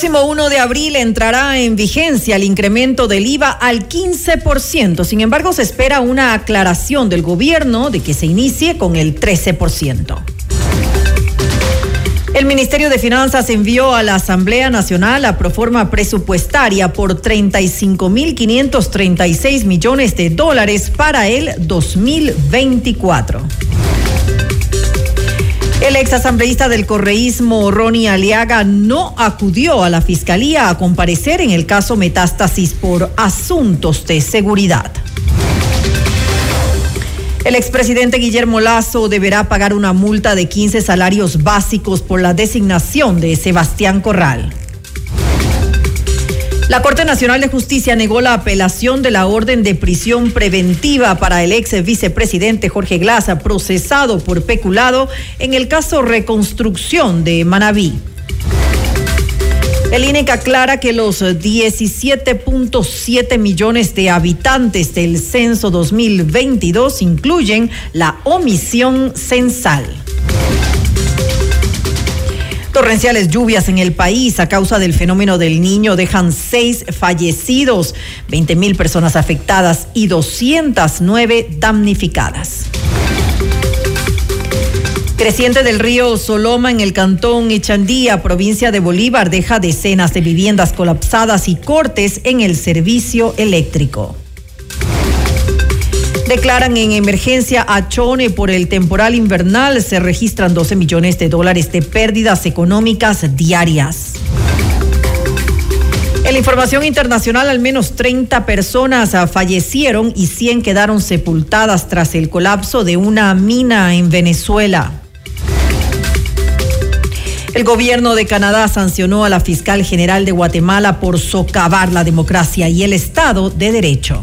Próximo 1 de abril entrará en vigencia el incremento del IVA al 15%. Sin embargo, se espera una aclaración del gobierno de que se inicie con el 13%. El Ministerio de Finanzas envió a la Asamblea Nacional la proforma presupuestaria por 35.536 millones de dólares para el 2024. El exasambleísta del correísmo, Ronnie Aliaga, no acudió a la fiscalía a comparecer en el caso Metástasis por asuntos de seguridad. El expresidente Guillermo Lazo deberá pagar una multa de 15 salarios básicos por la designación de Sebastián Corral. La Corte Nacional de Justicia negó la apelación de la orden de prisión preventiva para el ex vicepresidente Jorge Glaza, procesado por peculado en el caso Reconstrucción de Manabí. El INEC aclara que los 17.7 millones de habitantes del censo 2022 incluyen la omisión censal. Torrenciales lluvias en el país a causa del fenómeno del niño dejan seis fallecidos, 20 mil personas afectadas y 209 damnificadas. Creciente del río Soloma en el cantón Echandía, provincia de Bolívar, deja decenas de viviendas colapsadas y cortes en el servicio eléctrico. Declaran en emergencia a Chone por el temporal invernal. Se registran 12 millones de dólares de pérdidas económicas diarias. En la información internacional, al menos 30 personas fallecieron y 100 quedaron sepultadas tras el colapso de una mina en Venezuela. El gobierno de Canadá sancionó a la fiscal general de Guatemala por socavar la democracia y el Estado de Derecho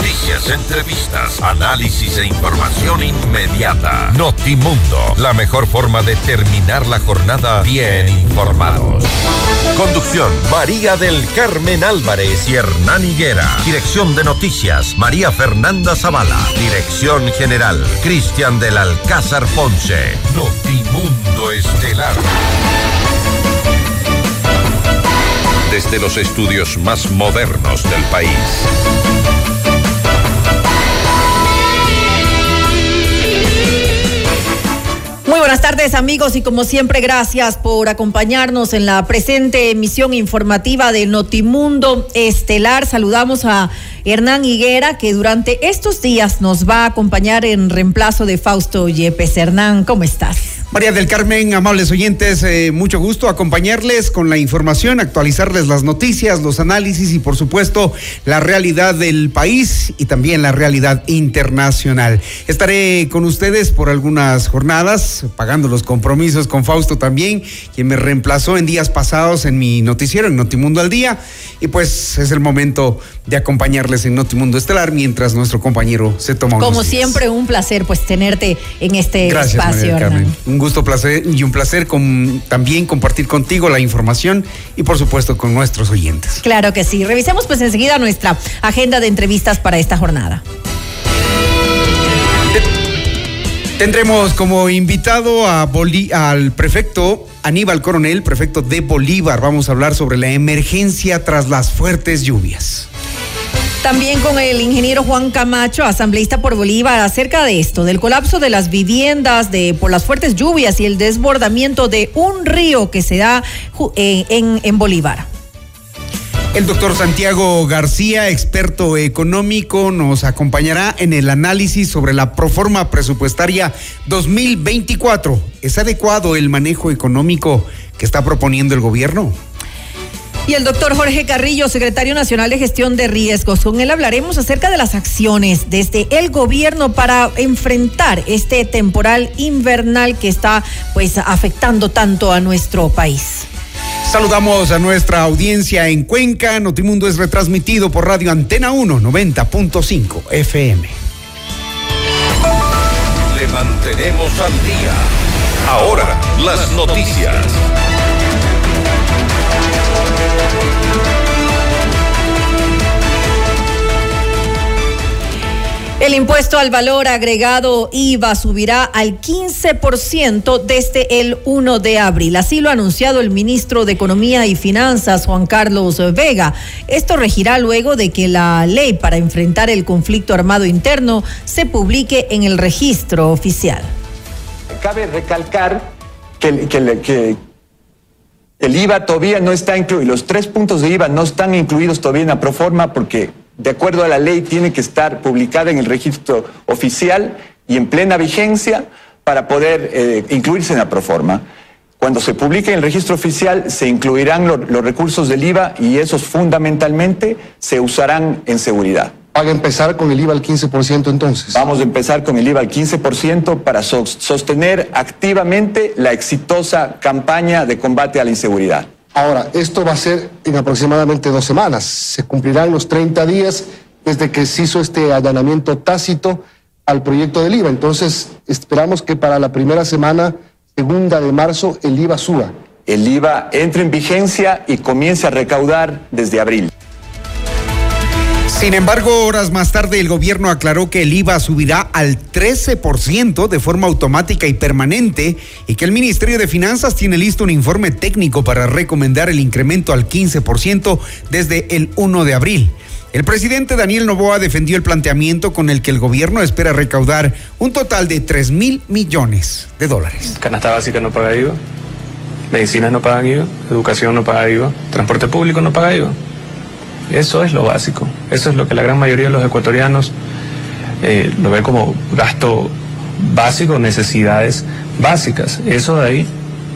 Noticias, entrevistas, análisis e información inmediata. Notimundo, la mejor forma de terminar la jornada bien informados. Conducción, María del Carmen Álvarez y Hernán Higuera. Dirección de Noticias, María Fernanda Zavala. Dirección General, Cristian del Alcázar Ponce. Notimundo Estelar. Desde los estudios más modernos del país. Muy buenas tardes amigos y como siempre gracias por acompañarnos en la presente emisión informativa de Notimundo Estelar. Saludamos a Hernán Higuera que durante estos días nos va a acompañar en reemplazo de Fausto Yepes. Hernán, ¿cómo estás? María del Carmen, amables oyentes, eh, mucho gusto acompañarles con la información, actualizarles las noticias, los análisis y por supuesto la realidad del país y también la realidad internacional. Estaré con ustedes por algunas jornadas, pagando los compromisos con Fausto también, quien me reemplazó en días pasados en mi noticiero, en Notimundo al Día, y pues es el momento de acompañarles en Notimundo Estelar mientras nuestro compañero se toma un Como siempre, un placer pues tenerte en este Gracias, espacio. María del Carmen. Un gusto placer y un placer con, también compartir contigo la información y por supuesto con nuestros oyentes. Claro que sí. Revisemos pues enseguida nuestra agenda de entrevistas para esta jornada. Tendremos como invitado a al prefecto Aníbal Coronel, prefecto de Bolívar. Vamos a hablar sobre la emergencia tras las fuertes lluvias. También con el ingeniero Juan Camacho, asambleísta por Bolívar, acerca de esto, del colapso de las viviendas de, por las fuertes lluvias y el desbordamiento de un río que se da eh, en, en Bolívar. El doctor Santiago García, experto económico, nos acompañará en el análisis sobre la proforma presupuestaria 2024. ¿Es adecuado el manejo económico que está proponiendo el gobierno? Y el doctor Jorge Carrillo, secretario nacional de gestión de riesgos. Con él hablaremos acerca de las acciones desde el gobierno para enfrentar este temporal invernal que está pues afectando tanto a nuestro país. Saludamos a nuestra audiencia en Cuenca. Notimundo es retransmitido por Radio Antena 1 90.5 FM. Le mantenemos al día. Ahora, las noticias. El impuesto al valor agregado IVA subirá al 15% desde el 1 de abril. Así lo ha anunciado el ministro de Economía y Finanzas, Juan Carlos Vega. Esto regirá luego de que la ley para enfrentar el conflicto armado interno se publique en el registro oficial. Cabe recalcar que, el IVA todavía no está incluido, los tres puntos de IVA no están incluidos todavía en la proforma porque de acuerdo a la ley, tiene que estar publicada en el registro oficial y en plena vigencia para poder eh, incluirse en la proforma. Cuando se publique en el registro oficial, se incluirán los recursos del IVA y esos fundamentalmente se usarán en seguridad. ¿Van a empezar con el IVA al 15% entonces? Vamos a empezar con el IVA al 15% para sostener activamente la exitosa campaña de combate a la inseguridad. Ahora, esto va a ser en aproximadamente dos semanas. Se cumplirán los 30 días desde que se hizo este allanamiento tácito al proyecto del IVA. Entonces, esperamos que para la primera semana, segunda de marzo, el IVA suba. El IVA entre en vigencia y comience a recaudar desde abril. Sin embargo, horas más tarde el gobierno aclaró que el IVA subirá al 13% de forma automática y permanente y que el Ministerio de Finanzas tiene listo un informe técnico para recomendar el incremento al 15% desde el 1 de abril. El presidente Daniel Novoa defendió el planteamiento con el que el gobierno espera recaudar un total de 3 mil millones de dólares. Canasta básica no paga IVA, medicinas no pagan IVA, educación no paga IVA, transporte público no paga IVA. Eso es lo básico. Eso es lo que la gran mayoría de los ecuatorianos eh, lo ve como gasto básico, necesidades básicas. Eso de ahí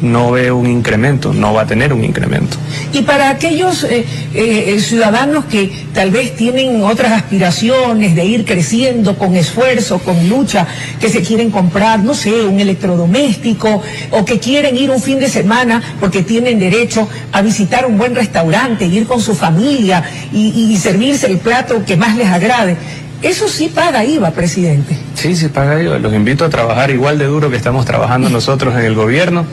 no ve un incremento, no va a tener un incremento. Y para aquellos eh, eh, ciudadanos que tal vez tienen otras aspiraciones de ir creciendo con esfuerzo, con lucha, que se quieren comprar, no sé, un electrodoméstico o que quieren ir un fin de semana porque tienen derecho a visitar un buen restaurante, ir con su familia y servirse el plato que más les agrade. Eso sí paga IVA, presidente. Sí, sí paga IVA. Los invito a trabajar igual de duro que estamos trabajando nosotros en el gobierno,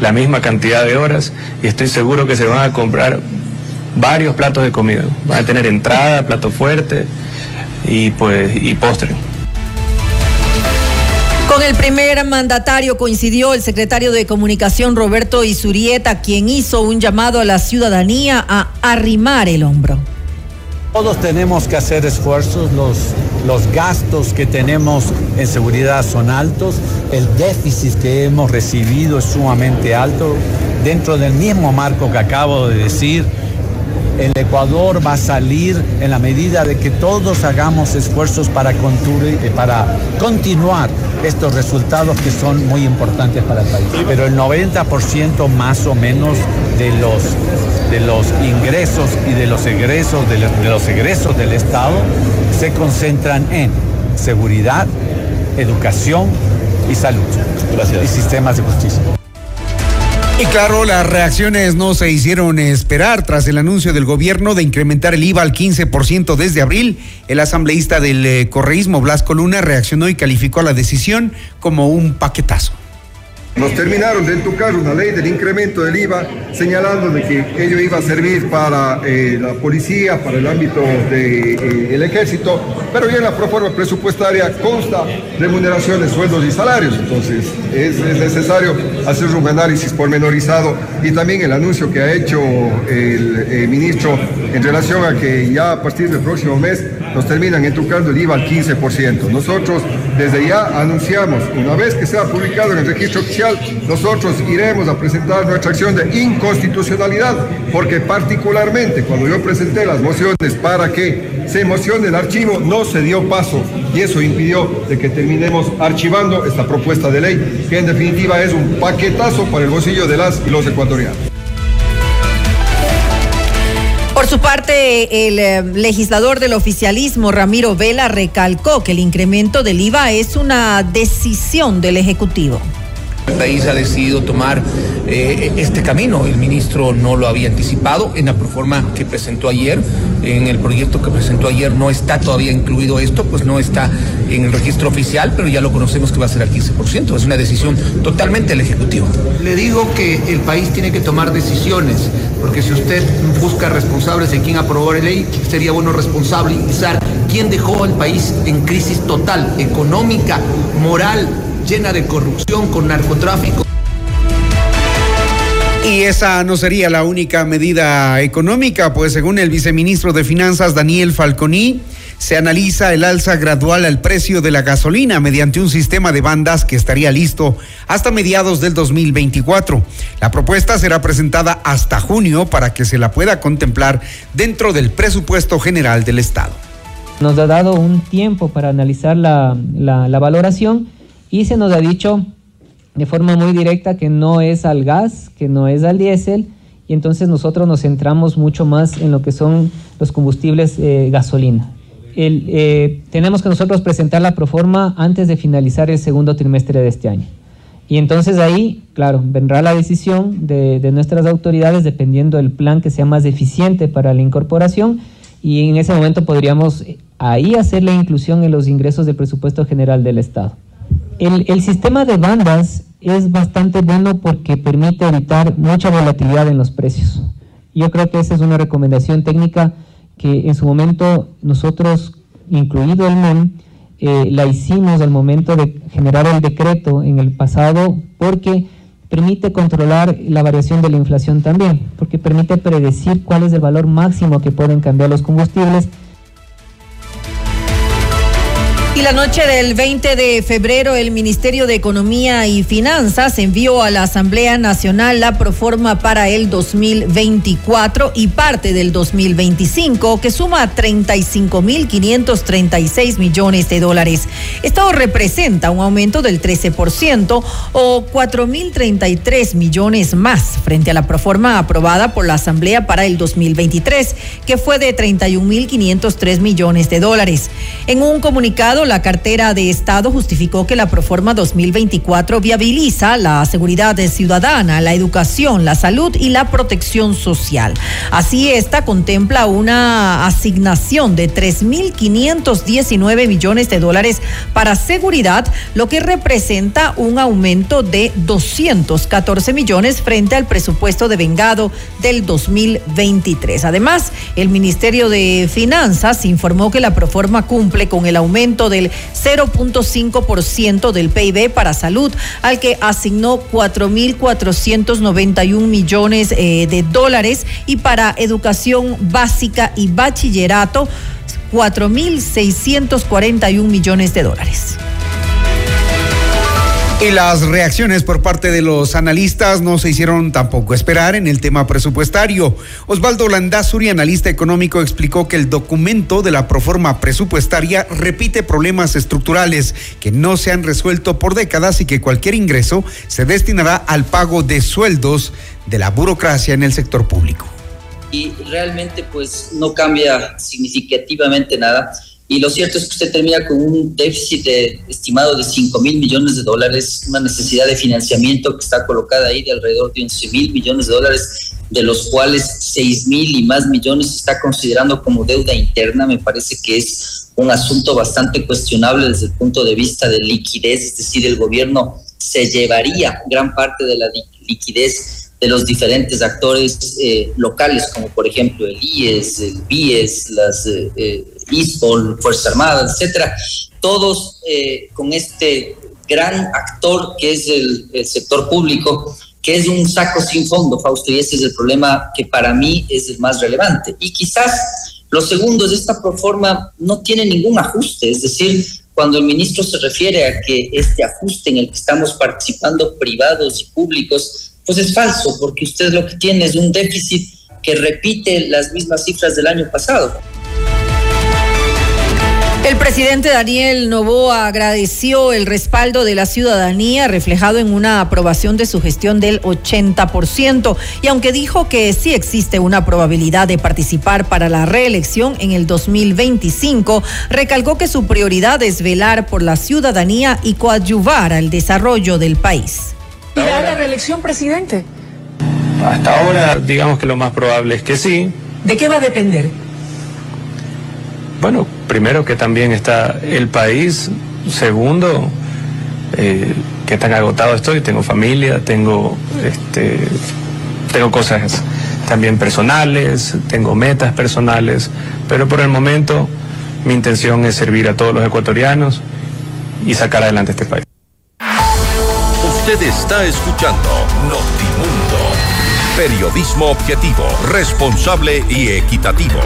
la misma cantidad de horas, y estoy seguro que se van a comprar varios platos de comida. Van a tener entrada, plato fuerte y pues y postre. Con el primer mandatario coincidió el secretario de Comunicación Roberto Isurieta, quien hizo un llamado a la ciudadanía a arrimar el hombro. Todos tenemos que hacer esfuerzos, los, los gastos que tenemos en seguridad son altos, el déficit que hemos recibido es sumamente alto. Dentro del mismo marco que acabo de decir, el Ecuador va a salir en la medida de que todos hagamos esfuerzos para, eh, para continuar estos resultados que son muy importantes para el país. Pero el 90% más o menos de los, de los ingresos y de los egresos, de los, de los egresos del Estado se concentran en seguridad, educación y salud. Gracias. Y sistemas de justicia. Y claro, las reacciones no se hicieron esperar tras el anuncio del gobierno de incrementar el IVA al 15% desde abril. El asambleísta del eh, correísmo, Blasco Luna, reaccionó y calificó a la decisión como un paquetazo. Nos terminaron de entucar una ley del incremento del IVA, señalando de que ello iba a servir para eh, la policía, para el ámbito del eh, ejército, pero ya en la proforma presupuestaria consta remuneraciones, sueldos y salarios. Entonces es, necesario hacer un análisis pormenorizado y también el anuncio que ha hecho el eh, ministro en relación a que ya a partir del próximo mes nos terminan entucando el IVA al 15%. Nosotros desde ya anunciamos, una vez que sea publicado en el registro oficial, nosotros iremos a presentar nuestra acción de inconstitucionalidad, porque particularmente cuando yo presenté las mociones para que se emocione el archivo, no se dio paso y eso impidió de que terminemos archivando esta propuesta de ley, que en definitiva es un paquetazo para el bolsillo de las y los ecuatorianos. Su parte, el eh, legislador del oficialismo, Ramiro Vela, recalcó que el incremento del IVA es una decisión del Ejecutivo. El país ha decidido tomar eh, este camino. El ministro no lo había anticipado en la proforma que presentó ayer. En el proyecto que presentó ayer no está todavía incluido esto, pues no está en el registro oficial, pero ya lo conocemos que va a ser al 15%. Es una decisión totalmente del Ejecutivo. Le digo que el país tiene que tomar decisiones, porque si usted busca responsables de quién aprobó la ley, sería bueno responsabilizar quién dejó al país en crisis total, económica, moral, llena de corrupción, con narcotráfico. Y esa no sería la única medida económica, pues según el viceministro de Finanzas Daniel Falconi, se analiza el alza gradual al precio de la gasolina mediante un sistema de bandas que estaría listo hasta mediados del 2024. La propuesta será presentada hasta junio para que se la pueda contemplar dentro del presupuesto general del Estado. Nos ha dado un tiempo para analizar la, la, valoración y se nos ha dicho de forma muy directa que no es al gas, que no es al diésel, y entonces nosotros nos centramos mucho más en lo que son los combustibles eh, gasolina. Eh, tenemos que nosotros presentar la proforma antes de finalizar el segundo trimestre de este año. Y entonces ahí, claro, vendrá la decisión de, de nuestras autoridades dependiendo del plan que sea más eficiente para la incorporación y en ese momento podríamos ahí hacer la inclusión en los ingresos del presupuesto general del Estado. El, sistema de bandas es bastante bueno porque permite evitar mucha volatilidad en los precios. Yo creo que esa es una recomendación técnica que en su momento nosotros, incluido el MEM, eh, la hicimos al momento de generar el decreto en el pasado porque permite controlar la variación de la inflación también, porque permite predecir cuál es el valor máximo que pueden cambiar los combustibles y la noche del 20 de febrero, el Ministerio de Economía y Finanzas envió a la Asamblea Nacional la proforma para el 2024 y parte del 2025, que suma 35.536 millones de dólares. Esto representa un aumento del 13% o 4.033 millones más frente a la proforma aprobada por la Asamblea para el 2023, que fue de 31.503 millones de dólares. En un comunicado, la cartera de Estado justificó que la Proforma 2024 viabiliza la seguridad ciudadana, la educación, la salud y la protección social. Así, esta contempla una asignación de 3.519 millones de dólares para seguridad, lo que representa un aumento de 214 millones frente al presupuesto de vengado del 2023. Además, el Ministerio de Finanzas informó que la Proforma cumple con el aumento del 0.5% del PIB para salud, al que asignó 4.491 millones eh, de dólares y para educación básica y bachillerato 4.641 millones de dólares. Y las reacciones por parte de los analistas no se hicieron tampoco esperar en el tema presupuestario. Osvaldo Landazuri, analista económico, explicó que el documento de la proforma presupuestaria repite problemas estructurales que no se han resuelto por décadas y que cualquier ingreso se destinará al pago de sueldos de la burocracia en el sector público. Y realmente pues no cambia significativamente nada y lo cierto es que usted termina con un déficit de, estimado de 5 mil millones de dólares, una necesidad de financiamiento que está colocada ahí de alrededor de 11 mil millones de dólares, de los cuales 6 mil y más millones se está considerando como deuda interna. Me parece que es un asunto bastante cuestionable desde el punto de vista de liquidez, es decir, el gobierno se llevaría gran parte de la liquidez de los diferentes actores eh, locales, como por ejemplo el IES, el BIES, las eh, ISPOL, Fuerzas Armadas, etcétera, todos eh, con este gran actor que es el, sector público, que es un saco sin fondo, Fausto, y ese es el problema que para mí es el más relevante. Y quizás lo segundo es esta proforma no tiene ningún ajuste, es decir, cuando el ministro se refiere a que este ajuste en el que estamos participando privados y públicos pues es falso, porque usted lo que tiene es un déficit que repite las mismas cifras del año pasado. El presidente Daniel Novoa agradeció el respaldo de la ciudadanía reflejado en una aprobación de su gestión del 80% y aunque dijo que sí existe una probabilidad de participar para la reelección en el 2025, recalcó que su prioridad es velar por la ciudadanía y coadyuvar al desarrollo del país. ¿Irá a la reelección, presidente? Hasta ahora, digamos que lo más probable es que sí. ¿De qué va a depender? Bueno, primero que también está el país, segundo, eh, que tan agotado estoy, tengo familia, tengo, este, tengo cosas también personales, tengo metas personales, pero por el momento mi intención es servir a todos los ecuatorianos y sacar adelante este país. Usted está escuchando Notimundo. Periodismo objetivo, responsable y equitativo.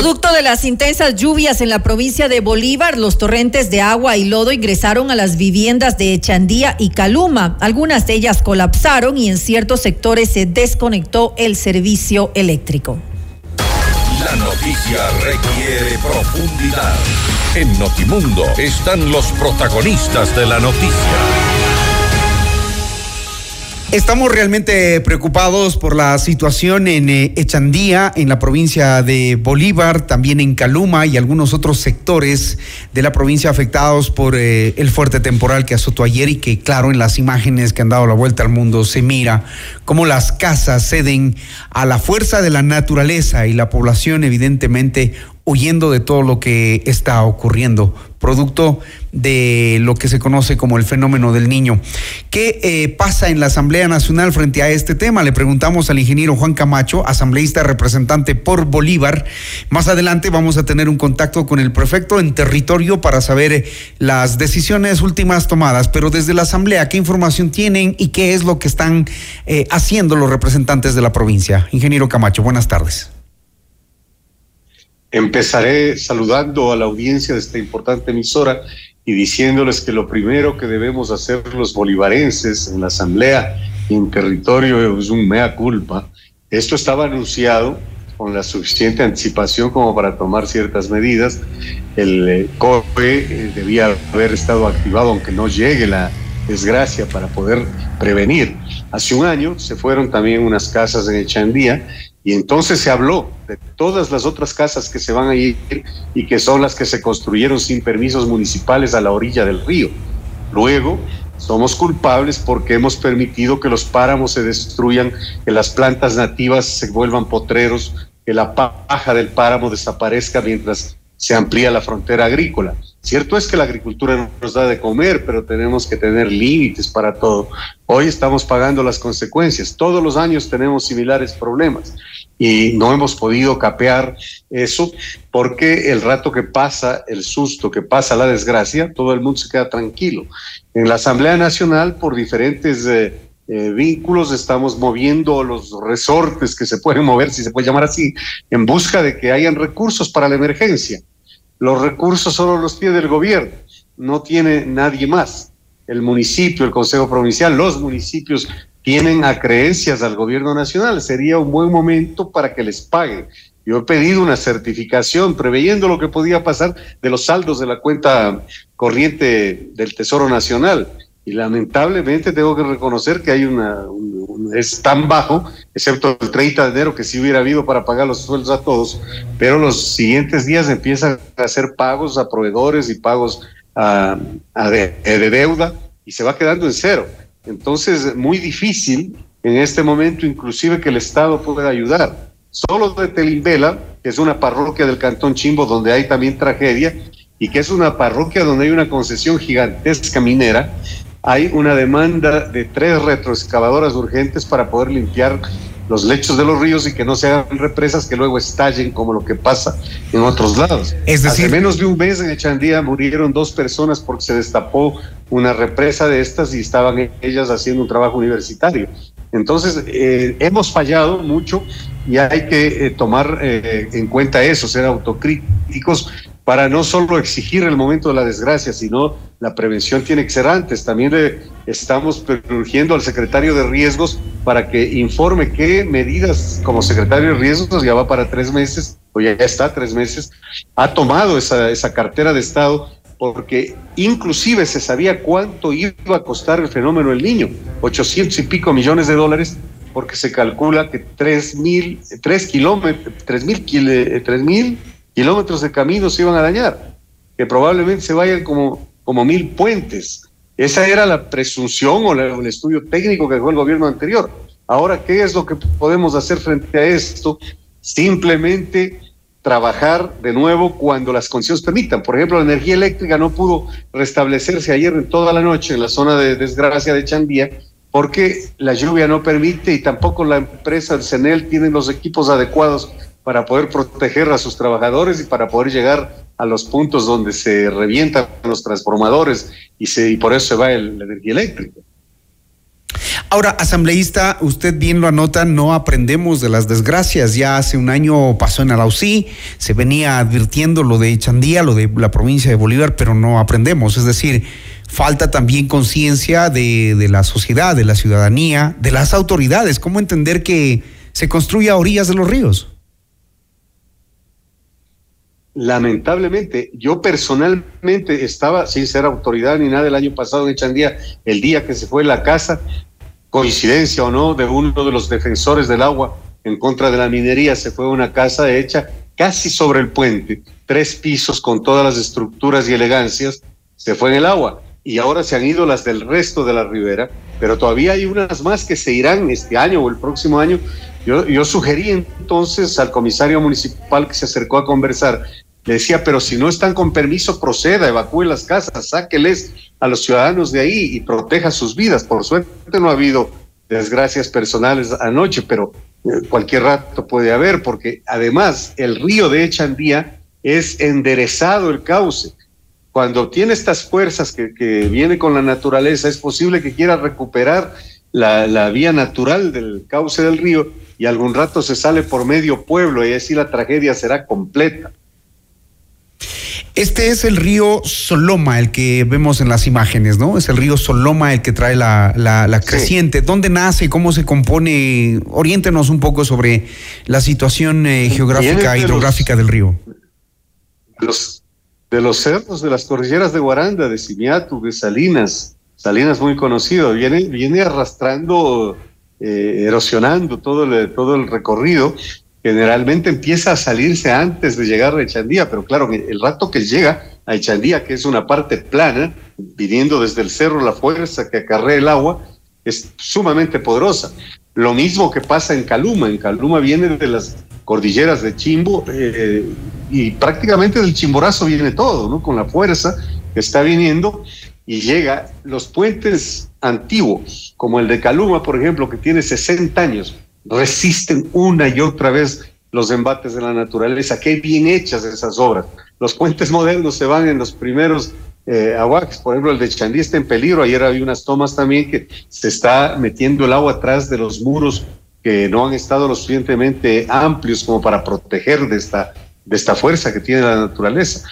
Producto de las intensas lluvias en la provincia de Bolívar, los torrentes de agua y lodo ingresaron a las viviendas de Echandía y Caluma. Algunas de ellas colapsaron y en ciertos sectores se desconectó el servicio eléctrico. La noticia requiere profundidad. En Notimundo están los protagonistas de la noticia. Estamos realmente preocupados por la situación en eh, Echandía, en la provincia de Bolívar, también en Caluma y algunos otros sectores de la provincia afectados por eh, el fuerte temporal que azotó ayer y que, claro, en las imágenes que han dado la vuelta al mundo se mira cómo las casas ceden a la fuerza de la naturaleza y la población evidentemente huyendo de todo lo que está ocurriendo, producto de lo que se conoce como el fenómeno del niño. ¿Qué eh, pasa en la Asamblea Nacional frente a este tema? Le preguntamos al ingeniero Juan Camacho, asambleísta representante por Bolívar. Más adelante vamos a tener un contacto con el prefecto en territorio para saber eh, las decisiones últimas tomadas, pero desde la Asamblea, ¿qué información tienen y qué es lo que están eh, haciendo los representantes de la provincia? Ingeniero Camacho, buenas tardes. Empezaré saludando a la audiencia de esta importante emisora y diciéndoles que lo primero que debemos hacer los bolivarenses en la Asamblea y en territorio es un mea culpa. Esto estaba anunciado con la suficiente anticipación como para tomar ciertas medidas. El eh, COE eh, debía haber estado activado aunque no llegue la desgracia para poder prevenir. Hace un año se fueron también unas casas en Echandía y entonces se habló de todas las otras casas que se van a ir y que son las que se construyeron sin permisos municipales a la orilla del río. Luego, somos culpables porque hemos permitido que los páramos se destruyan, que las plantas nativas se vuelvan potreros, que la paja del páramo desaparezca mientras se amplía la frontera agrícola. Cierto es que la agricultura nos da de comer, pero tenemos que tener límites para todo. Hoy estamos pagando las consecuencias. Todos los años tenemos similares problemas y no hemos podido capear eso porque el rato que pasa el susto, que pasa la desgracia, todo el mundo se queda tranquilo. En la Asamblea Nacional, por diferentes eh, eh, vínculos, estamos moviendo los resortes que se pueden mover, si se puede llamar así, en busca de que hayan recursos para la emergencia. Los recursos solo los tiene el gobierno, no tiene nadie más. El municipio, el Consejo Provincial, los municipios tienen acreencias al gobierno nacional. Sería un buen momento para que les paguen. Yo he pedido una certificación preveyendo lo que podía pasar de los saldos de la cuenta corriente del Tesoro Nacional. Y lamentablemente tengo que reconocer que hay una, es tan bajo, excepto el 30 de enero que sí hubiera habido para pagar los sueldos a todos, pero los siguientes días empiezan a hacer pagos a proveedores y pagos a, de, de deuda y se va quedando en cero. Entonces, muy difícil en este momento inclusive que el Estado pueda ayudar. Solo de Telimbela, que es una parroquia del Cantón Chimbo donde hay también tragedia, y que es una parroquia donde hay una concesión gigantesca minera, hay una demanda de tres retroexcavadoras urgentes para poder limpiar los lechos de los ríos y que no se hagan represas que luego estallen como lo que pasa en otros lados. Es decir, hace menos de un mes en Echandía murieron dos personas porque se destapó una represa de estas y estaban ellas haciendo un trabajo universitario. Entonces, eh, hemos fallado mucho y hay que eh, tomar eh, en cuenta eso, ser autocríticos para no solo exigir el momento de la desgracia, sino la prevención tiene que ser antes. También le estamos urgiendo al secretario de riesgos para que informe qué medidas como secretario de riesgos, ya va para tres meses, o ya está tres meses, ha tomado esa, esa cartera de Estado porque inclusive se sabía cuánto iba a costar el fenómeno del niño, 800 y pico millones de dólares, porque se calcula que 3 mil, 3 kilómetros, 3 mil, tres mil kilómetros de caminos se iban a dañar, que probablemente se vayan como, como mil puentes. Esa era la presunción o, el estudio técnico que dejó el gobierno anterior. Ahora, ¿qué es lo que podemos hacer frente a esto? Simplemente trabajar de nuevo cuando las condiciones permitan. Por ejemplo, la energía eléctrica no pudo restablecerse ayer en toda la noche en la zona de desgracia de Chandía porque la lluvia no permite y tampoco la empresa del CENEL tiene los equipos adecuados para poder proteger a sus trabajadores y para poder llegar a los puntos donde se revientan los transformadores y, por eso se va el, la energía eléctrica. Ahora, asambleísta, usted bien lo anota, no aprendemos de las desgracias. Ya hace un año pasó en Alausí, se venía advirtiendo lo de Chandía, lo de la provincia de Bolívar, pero no aprendemos. Es decir, falta también conciencia de, de, la sociedad, de la ciudadanía, de las autoridades. ¿Cómo entender que se construya a orillas de los ríos? Lamentablemente, yo personalmente estaba sin ser autoridad ni nada el año pasado en Chandía, el día que se fue la casa, coincidencia o no, de uno de los defensores del agua en contra de la minería, se fue a una casa hecha casi sobre el puente, tres pisos con todas las estructuras y elegancias, se fue en el agua. Y ahora se han ido las del resto de la ribera, pero todavía hay unas más que se irán este año o el próximo año. Yo, yo sugerí entonces al comisario municipal que se acercó a conversar, le decía, pero si no están con permiso, proceda, evacúe las casas, sáqueles a los ciudadanos de ahí y proteja sus vidas. Por suerte no ha habido desgracias personales anoche, pero eh, cualquier rato puede haber, porque además el río de Echandía es enderezado el cauce. Cuando tiene estas fuerzas que, que viene con la naturaleza, es posible que quiera recuperar la, la, vía natural del cauce del río y algún rato se sale por medio pueblo y así la tragedia será completa. Este es el río Soloma, el que vemos en las imágenes, ¿no? Es el río Soloma el que trae la, la, la creciente. Sí. ¿Dónde nace? ¿Cómo se compone? Oriéntenos un poco sobre la situación eh, geográfica, hidrográfica los, del río. Los, de los cerros, de las cordilleras de Guaranda, de Simiatu, de Salinas. Salinas muy conocido. Viene, viene arrastrando, eh, erosionando todo el, todo el recorrido generalmente empieza a salirse antes de llegar a Echandía, pero claro, el rato que llega a Echandía, que es una parte plana, viniendo desde el cerro, la fuerza que acarrea el agua es sumamente poderosa. Lo mismo que pasa en Caluma, en Caluma viene de las cordilleras de Chimbo eh, y prácticamente del Chimborazo viene todo, ¿no? Con la fuerza que está viniendo y llega los puentes antiguos, como el de Caluma, por ejemplo, que tiene 60 años, resisten una y otra vez los embates de la naturaleza. Qué bien hechas esas obras. Los puentes modernos se van en los primeros eh. Por ejemplo, el de Chandí está en peligro. Ayer había unas tomas también que se está metiendo el agua atrás de los muros que no han estado lo suficientemente amplios como para proteger de esta, de esta fuerza que tiene la naturaleza.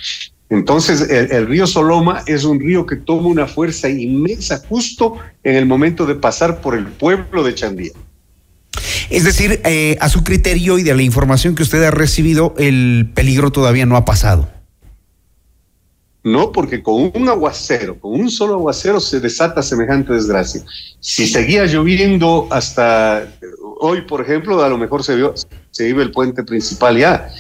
Entonces, el, el, río Soloma es un río que toma una fuerza inmensa justo en el momento de pasar por el pueblo de Chandía. Es decir, eh, a su criterio y de la información que usted ha recibido, el peligro todavía no ha pasado. No, porque con un aguacero, con un solo aguacero se desata semejante desgracia. Si seguía lloviendo hasta hoy, por ejemplo, a lo mejor se, vio, se vive el puente principal ya.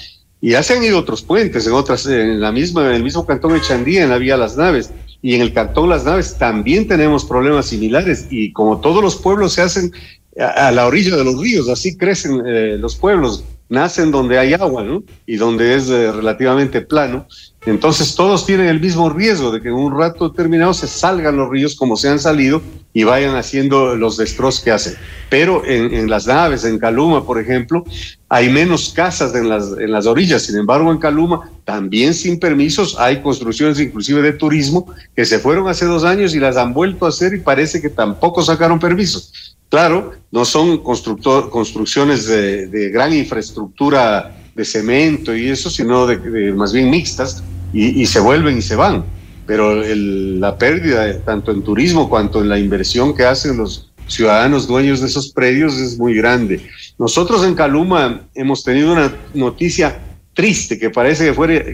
Y ya se han ido otros puentes en otras, en la misma, en el mismo cantón de Chandía, en la vía Las Naves. Y en el cantón Las Naves también tenemos problemas similares. Y como todos los pueblos se hacen a, la orilla de los ríos, así crecen eh, los pueblos, nacen donde hay agua, ¿no? Y donde es eh, relativamente plano. Entonces todos tienen el mismo riesgo de que en un rato determinado se salgan los ríos como se han salido y vayan haciendo los destrozos que hacen. Pero en, en, las naves, en Caluma, por ejemplo, hay menos casas en las, en las orillas. Sin embargo, en Caluma, también sin permisos, hay construcciones inclusive de turismo que se fueron hace dos años y las han vuelto a hacer y parece que tampoco sacaron permisos. Claro, no son construcciones de, de, gran infraestructura de cemento y eso, sino de, de más bien mixtas y, y, se vuelven y se van. Pero el, la pérdida, tanto en turismo cuanto en la inversión que hacen los ciudadanos dueños de esos predios, es muy grande. Nosotros en Caluma hemos tenido una noticia triste, que parece que fuera,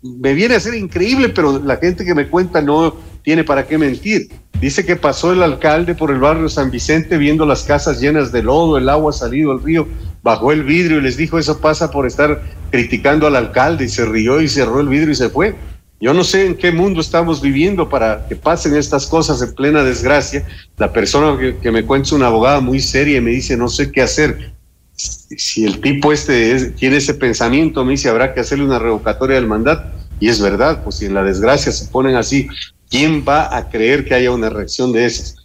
me viene a ser increíble, pero la gente que me cuenta no tiene para qué mentir. Dice que pasó el alcalde por el barrio San Vicente viendo las casas llenas de lodo, el agua salido al río, bajó el vidrio y les dijo eso pasa por estar criticando al alcalde y se rió y cerró el vidrio y se fue. Yo no sé en qué mundo estamos viviendo para que pasen estas cosas en plena desgracia. La persona que, me cuenta es una abogada muy seria y me dice no sé qué hacer. Si el tipo este tiene ese pensamiento, me dice habrá que hacerle una revocatoria del mandato. Y es verdad, pues si en la desgracia se ponen así, ¿quién va a creer que haya una reacción de esas?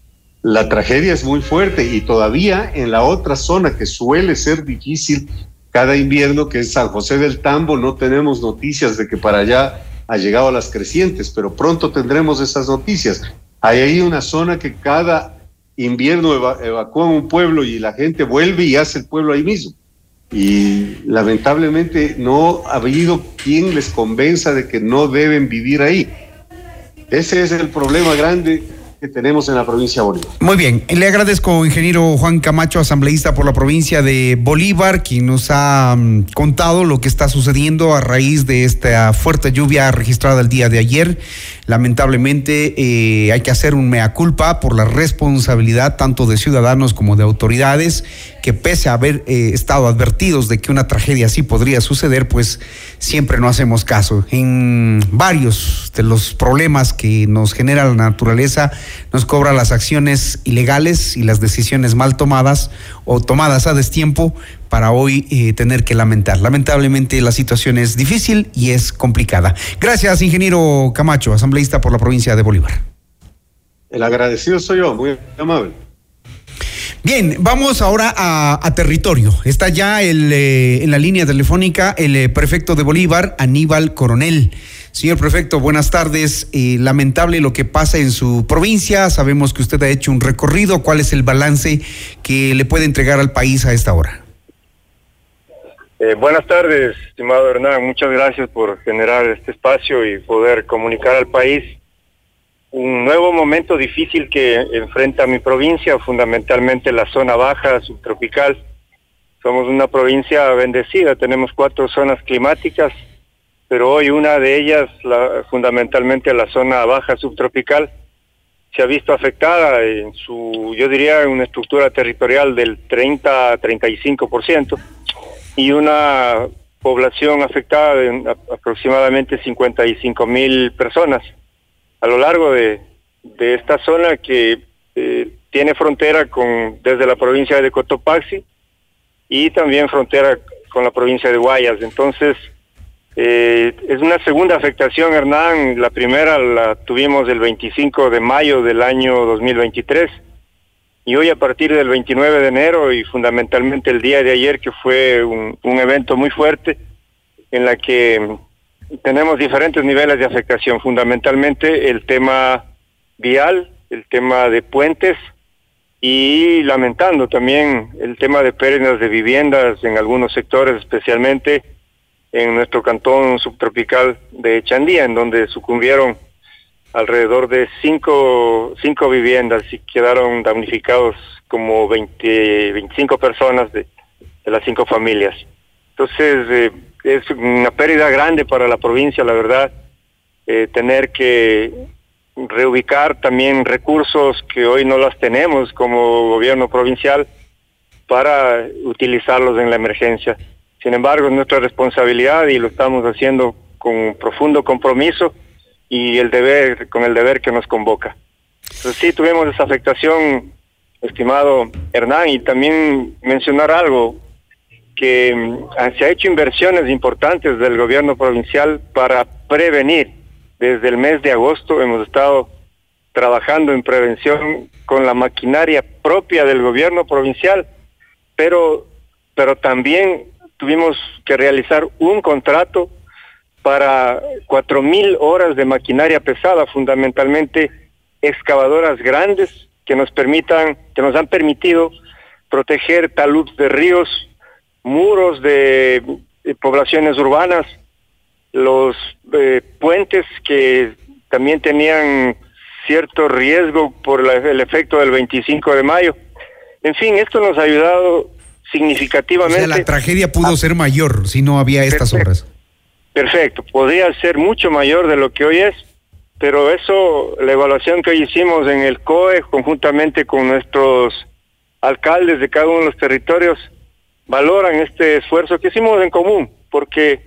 La tragedia es muy fuerte y todavía en la otra zona que suele ser difícil cada invierno, que es San José del Tambo, no tenemos noticias de que para allá ha llegado a las crecientes, pero pronto tendremos esas noticias. Hay ahí una zona que cada invierno evacúa un pueblo y la gente vuelve y hace el pueblo ahí mismo y lamentablemente no ha habido quien les convenza de que no deben vivir ahí. Ese es el problema grande que tenemos en la provincia de Bolívar. Muy bien, le agradezco, ingeniero Juan Camacho, asambleísta por la provincia de Bolívar, quien nos ha mm, contado lo que está sucediendo a raíz de esta fuerte lluvia registrada el día de ayer. Lamentablemente eh, hay que hacer un mea culpa por la responsabilidad tanto de ciudadanos como de autoridades que pese a haber eh, estado advertidos de que una tragedia así podría suceder, pues siempre no hacemos caso. En varios de los problemas que nos genera la naturaleza, nos cobra las acciones ilegales y las decisiones mal tomadas o tomadas a destiempo para hoy eh, tener que lamentar. Lamentablemente la situación es difícil y es complicada. Gracias, ingeniero Camacho, asambleísta por la provincia de Bolívar. El agradecido soy yo, muy amable. Bien, vamos ahora a, territorio. Está ya el, eh, en la línea telefónica el eh, prefecto de Bolívar, Aníbal Coronel. Señor prefecto, buenas tardes. Eh, lamentable lo que pasa en su provincia. Sabemos que usted ha hecho un recorrido. ¿Cuál es el balance que le puede entregar al país a esta hora? buenas tardes, estimado Hernán. Muchas gracias por generar este espacio y poder comunicar al país un nuevo momento difícil que enfrenta mi provincia, fundamentalmente la zona baja subtropical. Somos una provincia bendecida, tenemos cuatro zonas climáticas, pero hoy una de ellas, la, fundamentalmente la zona baja subtropical, se ha visto afectada en su, yo diría, una estructura territorial del 30 a 35% y una población afectada de aproximadamente 55 mil personas a lo largo de, esta zona que eh, tiene frontera con desde la provincia de Cotopaxi y también frontera con la provincia de Guayas. Entonces, eh, es una segunda afectación, Hernán. La primera la tuvimos el 25 de mayo del año 2023 y hoy a partir del 29 de enero y fundamentalmente el día de ayer que fue un, un evento muy fuerte en la que tenemos diferentes niveles de afectación, fundamentalmente el tema vial, el tema de puentes y lamentando también el tema de pérdidas de viviendas en algunos sectores, especialmente en nuestro cantón subtropical de Chandía, en donde sucumbieron alrededor de cinco, cinco viviendas y quedaron damnificados como 20, 25 personas de, de las cinco familias. Entonces, eh, es una pérdida grande para la provincia, la verdad, eh, tener que reubicar también recursos que hoy no las tenemos como gobierno provincial para utilizarlos en la emergencia. Sin embargo, es nuestra responsabilidad y lo estamos haciendo con profundo compromiso y el deber, con el deber que nos convoca. Entonces sí, tuvimos esa afectación, estimado Hernán, y también mencionar algo, que mm, se ha hecho inversiones importantes del gobierno provincial para prevenir. Desde el mes de agosto hemos estado trabajando en prevención con la maquinaria propia del gobierno provincial, pero, pero también tuvimos que realizar un contrato para cuatro mil horas de maquinaria pesada, fundamentalmente excavadoras grandes que nos permitan, que nos han permitido proteger taludes de ríos muros de, poblaciones urbanas, los eh, puentes que también tenían cierto riesgo por el efecto del 25 de mayo. En fin, esto nos ha ayudado significativamente. la tragedia pudo ser mayor si no había estas obras. perfecto, podría ser mucho mayor de lo que hoy es, pero eso, la evaluación que hoy hicimos en el COE, conjuntamente con nuestros alcaldes de cada uno de los territorios, valoran este esfuerzo que hicimos en común, porque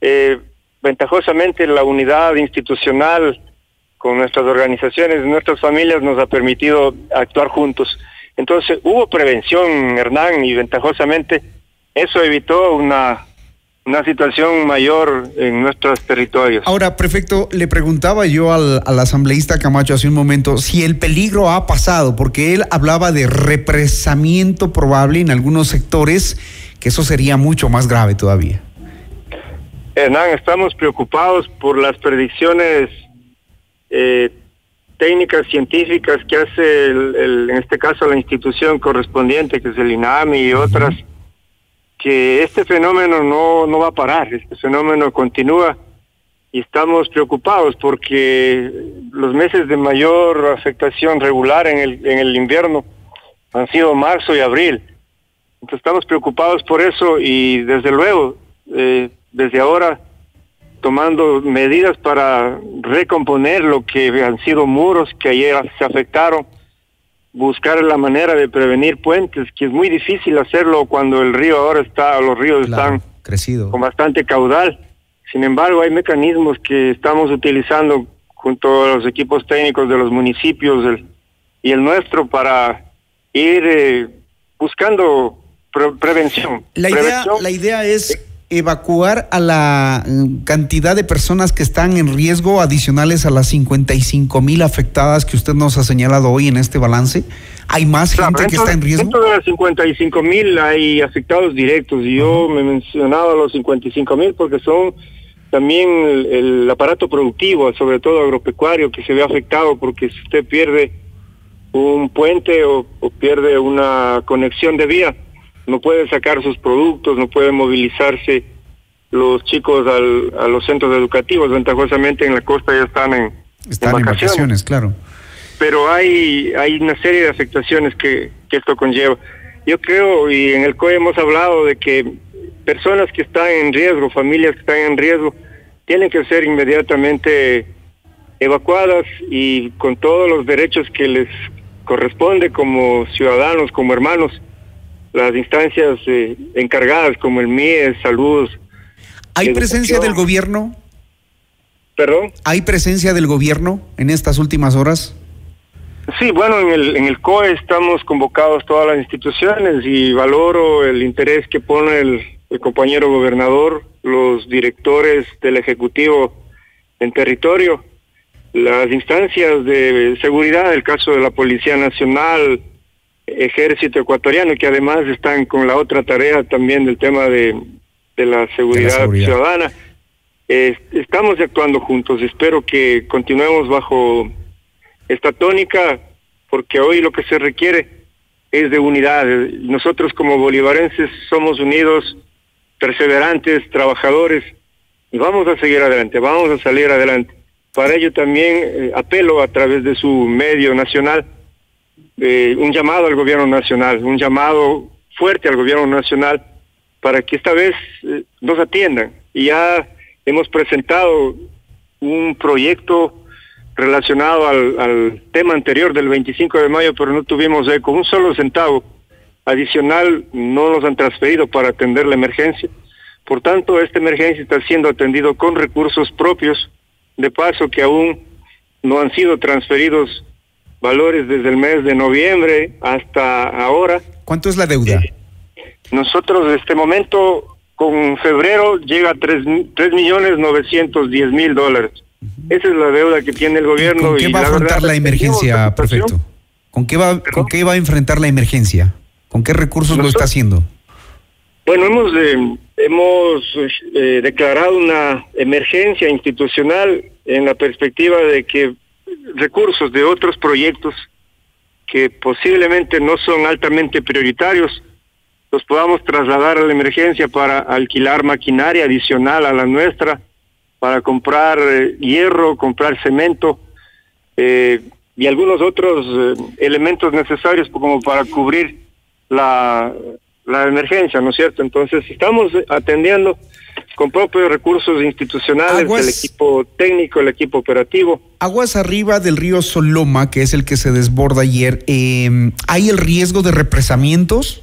eh, ventajosamente la unidad institucional con nuestras organizaciones, nuestras familias nos ha permitido actuar juntos. Entonces hubo prevención, Hernán, y ventajosamente eso evitó una, una situación mayor en nuestros territorios. Ahora, prefecto, le preguntaba yo al, al, asambleísta Camacho hace un momento si el peligro ha pasado, porque él hablaba de represamiento probable en algunos sectores, que eso sería mucho más grave todavía. Hernán, estamos preocupados por las predicciones eh, técnicas científicas que hace, el, el, en este caso, la institución correspondiente, que es el INAMI y otras, que este fenómeno no, no va a parar, este fenómeno continúa y estamos preocupados porque los meses de mayor afectación regular en el, en el invierno han sido marzo y abril. Entonces estamos preocupados por eso y desde luego, eh, desde ahora tomando medidas para recomponer lo que han sido muros que ayer se afectaron, buscar la manera de prevenir puentes, que es muy difícil hacerlo cuando el río ahora está, los ríos Claro, están crecido. con bastante caudal. Sin embargo, hay mecanismos que estamos utilizando junto a los equipos técnicos de los municipios y el nuestro para ir eh, buscando pre- prevención. La idea, Prevención la idea es evacuar a la mm, cantidad de personas que están en riesgo adicionales a las 55 mil afectadas que usted nos ha señalado hoy en este balance. ¿Hay más Claro, gente que está en riesgo? Dentro de las 55 mil hay afectados directos y yo me mencionaba los 55 mil porque son también el, el aparato productivo, sobre todo agropecuario, que se ve afectado porque si usted pierde un puente o, o pierde una conexión de vía, no puede sacar sus productos, no puede movilizarse los chicos al- a los centros educativos, ventajosamente en la costa ya están en, Están en vacaciones, claro. pero hay hay una serie de afectaciones que, que esto conlleva. Yo creo, y en el COE hemos hablado de que personas que están en riesgo, familias que están en riesgo, tienen que ser inmediatamente evacuadas y con todos los derechos que les corresponde como ciudadanos, como hermanos, las instancias eh, encargadas como el MIE, salud. ¿Hay presencia del gobierno? Perdón. ¿Hay presencia del gobierno en estas últimas horas? Sí, bueno, en el, en el COE estamos convocados todas las instituciones y valoro el interés que pone el, el compañero gobernador, los directores del Ejecutivo en territorio, las instancias de seguridad, el caso de la Policía Nacional, Ejército Ecuatoriano, que además están con la otra tarea también del tema de, de la seguridad, seguridad. ciudadana. Eh, estamos actuando juntos, espero que continuemos bajo esta tónica, porque hoy lo que se requiere es de unidad. Nosotros como bolivarenses somos unidos, perseverantes, trabajadores, y vamos a seguir adelante, vamos a salir adelante. Para ello también eh, apelo a través de su medio nacional, eh, un llamado al gobierno nacional, un llamado fuerte al gobierno nacional para que esta vez eh, nos atiendan. Y ya hemos presentado un proyecto relacionado al, tema anterior del 25 de mayo, pero no tuvimos eco. Un solo centavo adicional no nos han transferido para atender la emergencia. Por tanto, esta emergencia está siendo atendido con recursos propios, de paso que aún no han sido transferidos valores desde el mes de noviembre hasta ahora. ¿Cuánto es la deuda? Nosotros en este momento, con febrero, llega a tres mi- tres millones novecientos diez mil dólares. Esa es la deuda que tiene el gobierno. ¿Con qué y va a afrontar verdad la emergencia, prefecto? ¿Con qué, va, ¿Con qué va a enfrentar la emergencia? ¿Con qué recursos lo está haciendo? Bueno, hemos eh, hemos eh, declarado una emergencia institucional en la perspectiva de que recursos de otros proyectos que posiblemente no son altamente prioritarios los podamos trasladar a la emergencia para alquilar maquinaria adicional a la nuestra, para comprar eh, hierro, comprar cemento eh, y algunos otros eh, elementos necesarios como para cubrir la, la emergencia, ¿no es cierto? Entonces estamos atendiendo con propios recursos institucionales, Aguas- el equipo técnico, el equipo operativo. Aguas arriba del río Soloma, que es el que se desborda ayer, eh, ¿hay el riesgo de represamientos?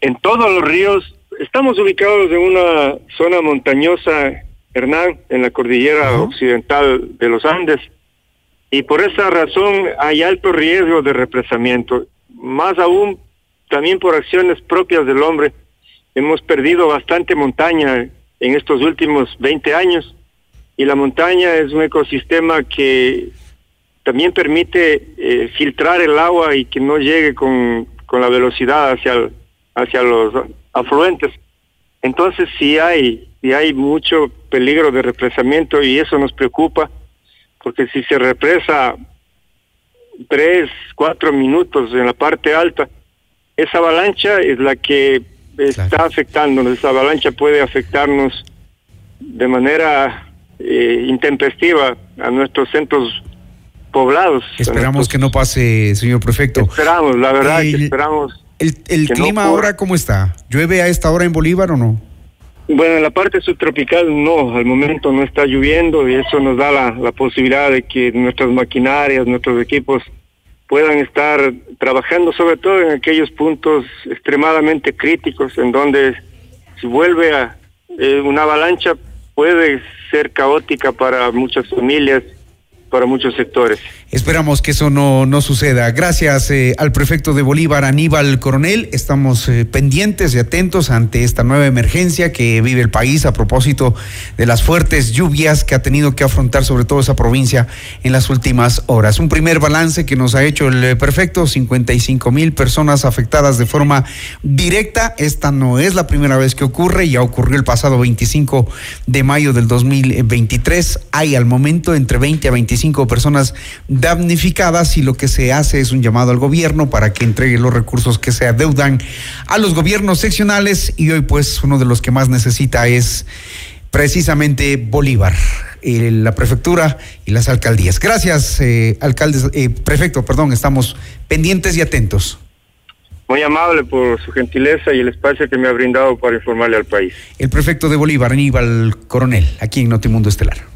En todos los ríos, estamos ubicados en una zona montañosa, Hernán, en la cordillera occidental de los Andes, y por esa razón hay alto riesgo de represamiento, más aún también por acciones propias del hombre. Hemos perdido bastante montaña en estos últimos 20 años y la montaña es un ecosistema que también permite eh, filtrar el agua y que no llegue con, con la velocidad hacia, hacia los afluentes. Entonces sí hay, sí hay mucho peligro de represamiento y eso nos preocupa porque si se represa tres, cuatro minutos en la parte alta, esa avalancha es la que está afectándonos, esa avalancha puede afectarnos de manera eh, intempestiva a nuestros centros poblados. Esperamos que no pase, señor prefecto. Esperamos, la verdad que El- esperamos. ¿El, el que no clima ahora cómo está? ¿Llueve a esta hora en Bolívar o no? Bueno, en la parte subtropical no, al momento no está lloviendo y eso nos da la, la posibilidad de que nuestras maquinarias, nuestros equipos puedan estar trabajando sobre todo en aquellos puntos extremadamente críticos en donde si vuelve a eh, una avalancha puede ser caótica para muchas familias, para muchos sectores. Esperamos que eso no, no suceda. Gracias eh, al prefecto de Bolívar, Aníbal Coronel. Estamos eh, pendientes y atentos ante esta nueva emergencia que vive el país a propósito de las fuertes lluvias que ha tenido que afrontar sobre todo esa provincia en las últimas horas. Un primer balance que nos ha hecho el eh, prefecto, 55 mil personas afectadas de forma directa. Esta no es la primera vez que ocurre, ya ocurrió el pasado 25 de mayo del 2023. Hay al momento entre 20 a 25 personas damnificadas y lo que se hace es un llamado al gobierno para que entregue los recursos que se adeudan a los gobiernos seccionales y hoy pues uno de los que más necesita es precisamente Bolívar, eh, la prefectura y las alcaldías. Gracias, eh, alcaldes, eh, prefecto, perdón, estamos pendientes y atentos. Muy amable por su gentileza y el espacio que me ha brindado para informarle al país. El prefecto de Bolívar, Aníbal Coronel, aquí en Notimundo Estelar.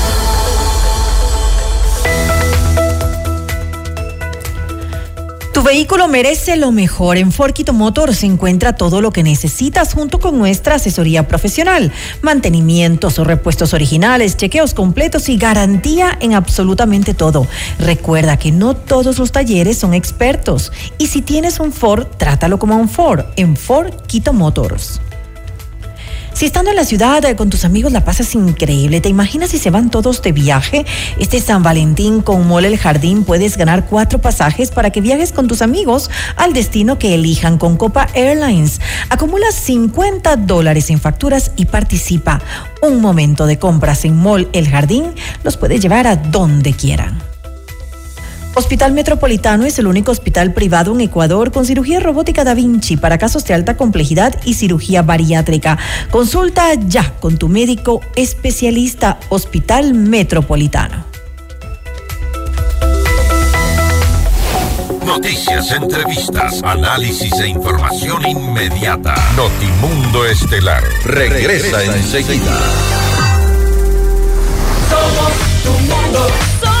Tu vehículo merece lo mejor. En Forquito Motor se encuentra todo lo que necesitas junto con nuestra asesoría profesional. Mantenimientos o repuestos originales, chequeos completos y garantía en absolutamente todo. Recuerda que no todos los talleres son expertos. Y si tienes un Ford, trátalo como un Ford en Ford Quito Motors. Si estando en la ciudad eh, con tus amigos la pasas increíble, ¿te imaginas si se van todos de viaje? Este San Valentín con Mole El Jardín puedes ganar cuatro pasajes para que viajes con tus amigos al destino que elijan con Copa Airlines. Acumula 50 dólares en facturas y participa. Un momento de compras en Mall El Jardín los puede llevar a donde quieran. Hospital Metropolitano es el único hospital privado en Ecuador con cirugía robótica Da Vinci para casos de alta complejidad y cirugía bariátrica. Consulta ya con tu médico especialista Hospital Metropolitano. Noticias, entrevistas, análisis e información inmediata. Notimundo Estelar regresa enseguida. Somos tu mundo.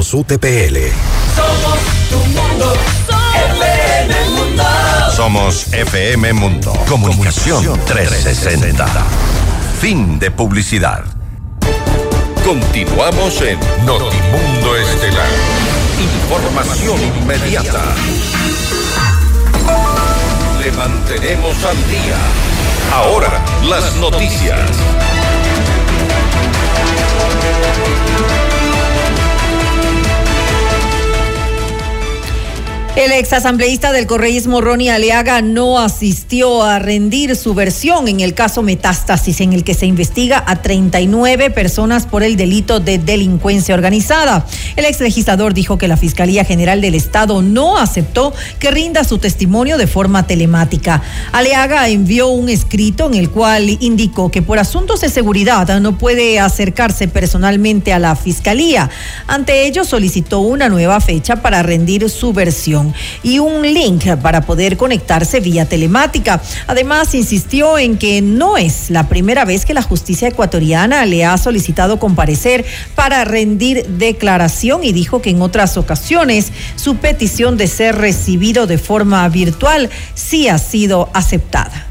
UTPL. Somos tu mundo. FM Mundo. Somos FM Mundo. Comunicación 360. Fin de publicidad. Continuamos en Notimundo Estelar. Información inmediata. Le mantenemos al día. Ahora, las noticias. El exasambleísta del correísmo Ronnie Aleaga no asistió a rendir su versión en el caso Metástasis, en el que se investiga a 39 personas por el delito de delincuencia organizada. El ex legislador dijo que la Fiscalía General del Estado no aceptó que rinda su testimonio de forma telemática. Aleaga envió un escrito en el cual indicó que por asuntos de seguridad no puede acercarse personalmente a la Fiscalía. Ante ello solicitó una nueva fecha para rendir su versión y un link para poder conectarse vía telemática. Además, insistió en que no es la primera vez que la justicia ecuatoriana le ha solicitado comparecer para rendir declaración y dijo que en otras ocasiones su petición de ser recibido de forma virtual sí ha sido aceptada.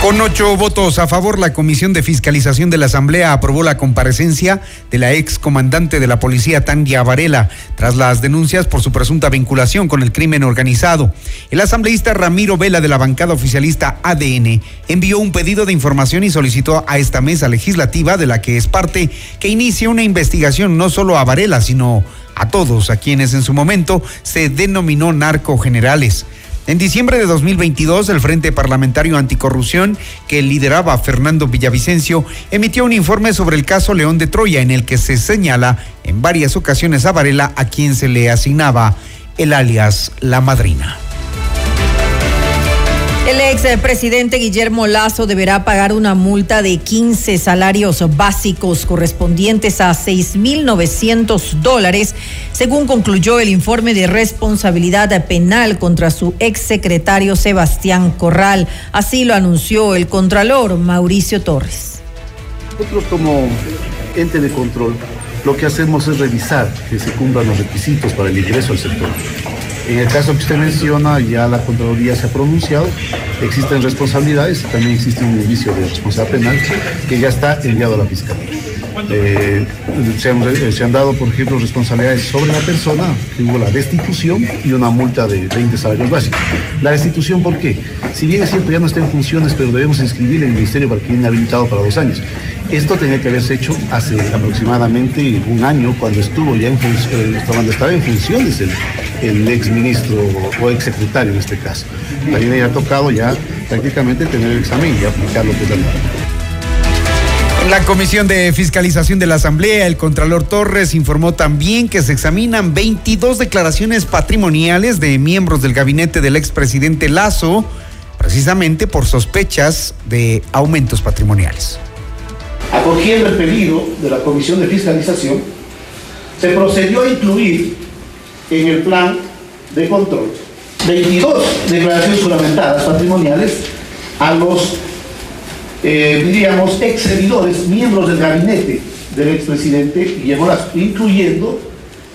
Con ocho votos a favor, la Comisión de Fiscalización de la Asamblea aprobó la comparecencia de la ex comandante de la policía, Tandia Varela, tras las denuncias por su presunta vinculación con el crimen organizado. El asambleísta Ramiro Vela de la bancada oficialista ADN envió un pedido de información y solicitó a esta mesa legislativa, de la que es parte, que inicie una investigación no solo a Varela, sino a todos a quienes en su momento se denominó narcogenerales. En diciembre de 2022, el Frente Parlamentario Anticorrupción, que lideraba Fernando Villavicencio, emitió un informe sobre el caso León de Troya, en el que se señala en varias ocasiones a Varela a quien se le asignaba el alias La Madrina. El ex presidente Guillermo Lazo deberá pagar una multa de 15 salarios básicos correspondientes a 6.900 dólares, según concluyó el informe de responsabilidad penal contra su ex secretario Sebastián Corral. Así lo anunció el contralor Mauricio Torres. Nosotros como ente de control lo que hacemos es revisar que se cumplan los requisitos para el ingreso al sector. En el caso que usted menciona, ya la Contraloría se ha pronunciado, existen responsabilidades, también existe un indicio de responsabilidad penal que ya está enviado a la Fiscalía. Eh, se, han, eh, se han dado, por ejemplo, responsabilidades sobre la persona, que hubo la destitución y una multa de 20 salarios básicos. La destitución, ¿por qué? Si bien es cierto, ya no está en funciones, pero debemos inscribirle el Ministerio para que viene habilitado para dos años. Esto tenía que haberse hecho hace aproximadamente un año, cuando estuvo ya en funciones, cuando estaba en funciones el, el ex ministro o ex secretario en este caso. También le ha tocado ya prácticamente tener el examen y aplicar lo que es la la Comisión de Fiscalización de la Asamblea, el Contralor Torres informó también que se examinan 22 declaraciones patrimoniales de miembros del gabinete del expresidente Lazo, precisamente por sospechas de aumentos patrimoniales. Acogiendo el pedido de la Comisión de Fiscalización, se procedió a incluir en el plan de control 22 declaraciones juramentadas patrimoniales a los, eh, diríamos, ex servidores, miembros del gabinete del expresidente Guillermo incluyendo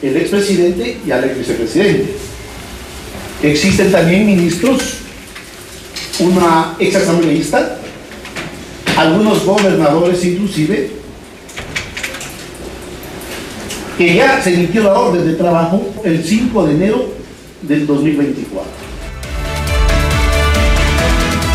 el expresidente y al ex vicepresidente. Existen también ministros, una ex asambleísta, algunos gobernadores inclusive, que ya se emitió la orden de trabajo el 5 de enero del 2024.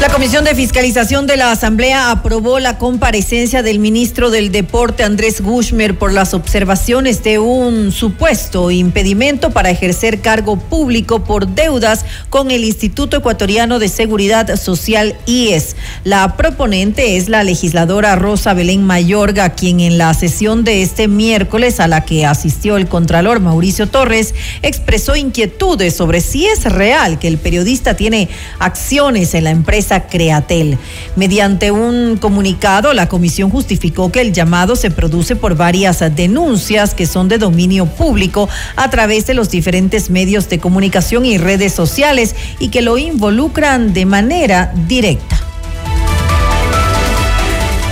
La Comisión de Fiscalización de la Asamblea aprobó la comparecencia del ministro del Deporte Andrés Gushmer por las observaciones de un supuesto impedimento para ejercer cargo público por deudas con el Instituto Ecuatoriano de Seguridad Social IES. La proponente es la legisladora Rosa Belén Mayorga, quien en la sesión de este miércoles a la que asistió el contralor Mauricio Torres expresó inquietudes sobre si es real que el periodista tiene acciones en la empresa Createl. Mediante un comunicado, la comisión justificó que el llamado se produce por varias denuncias que son de dominio público a través de los diferentes medios de comunicación y redes sociales y que lo involucran de manera directa.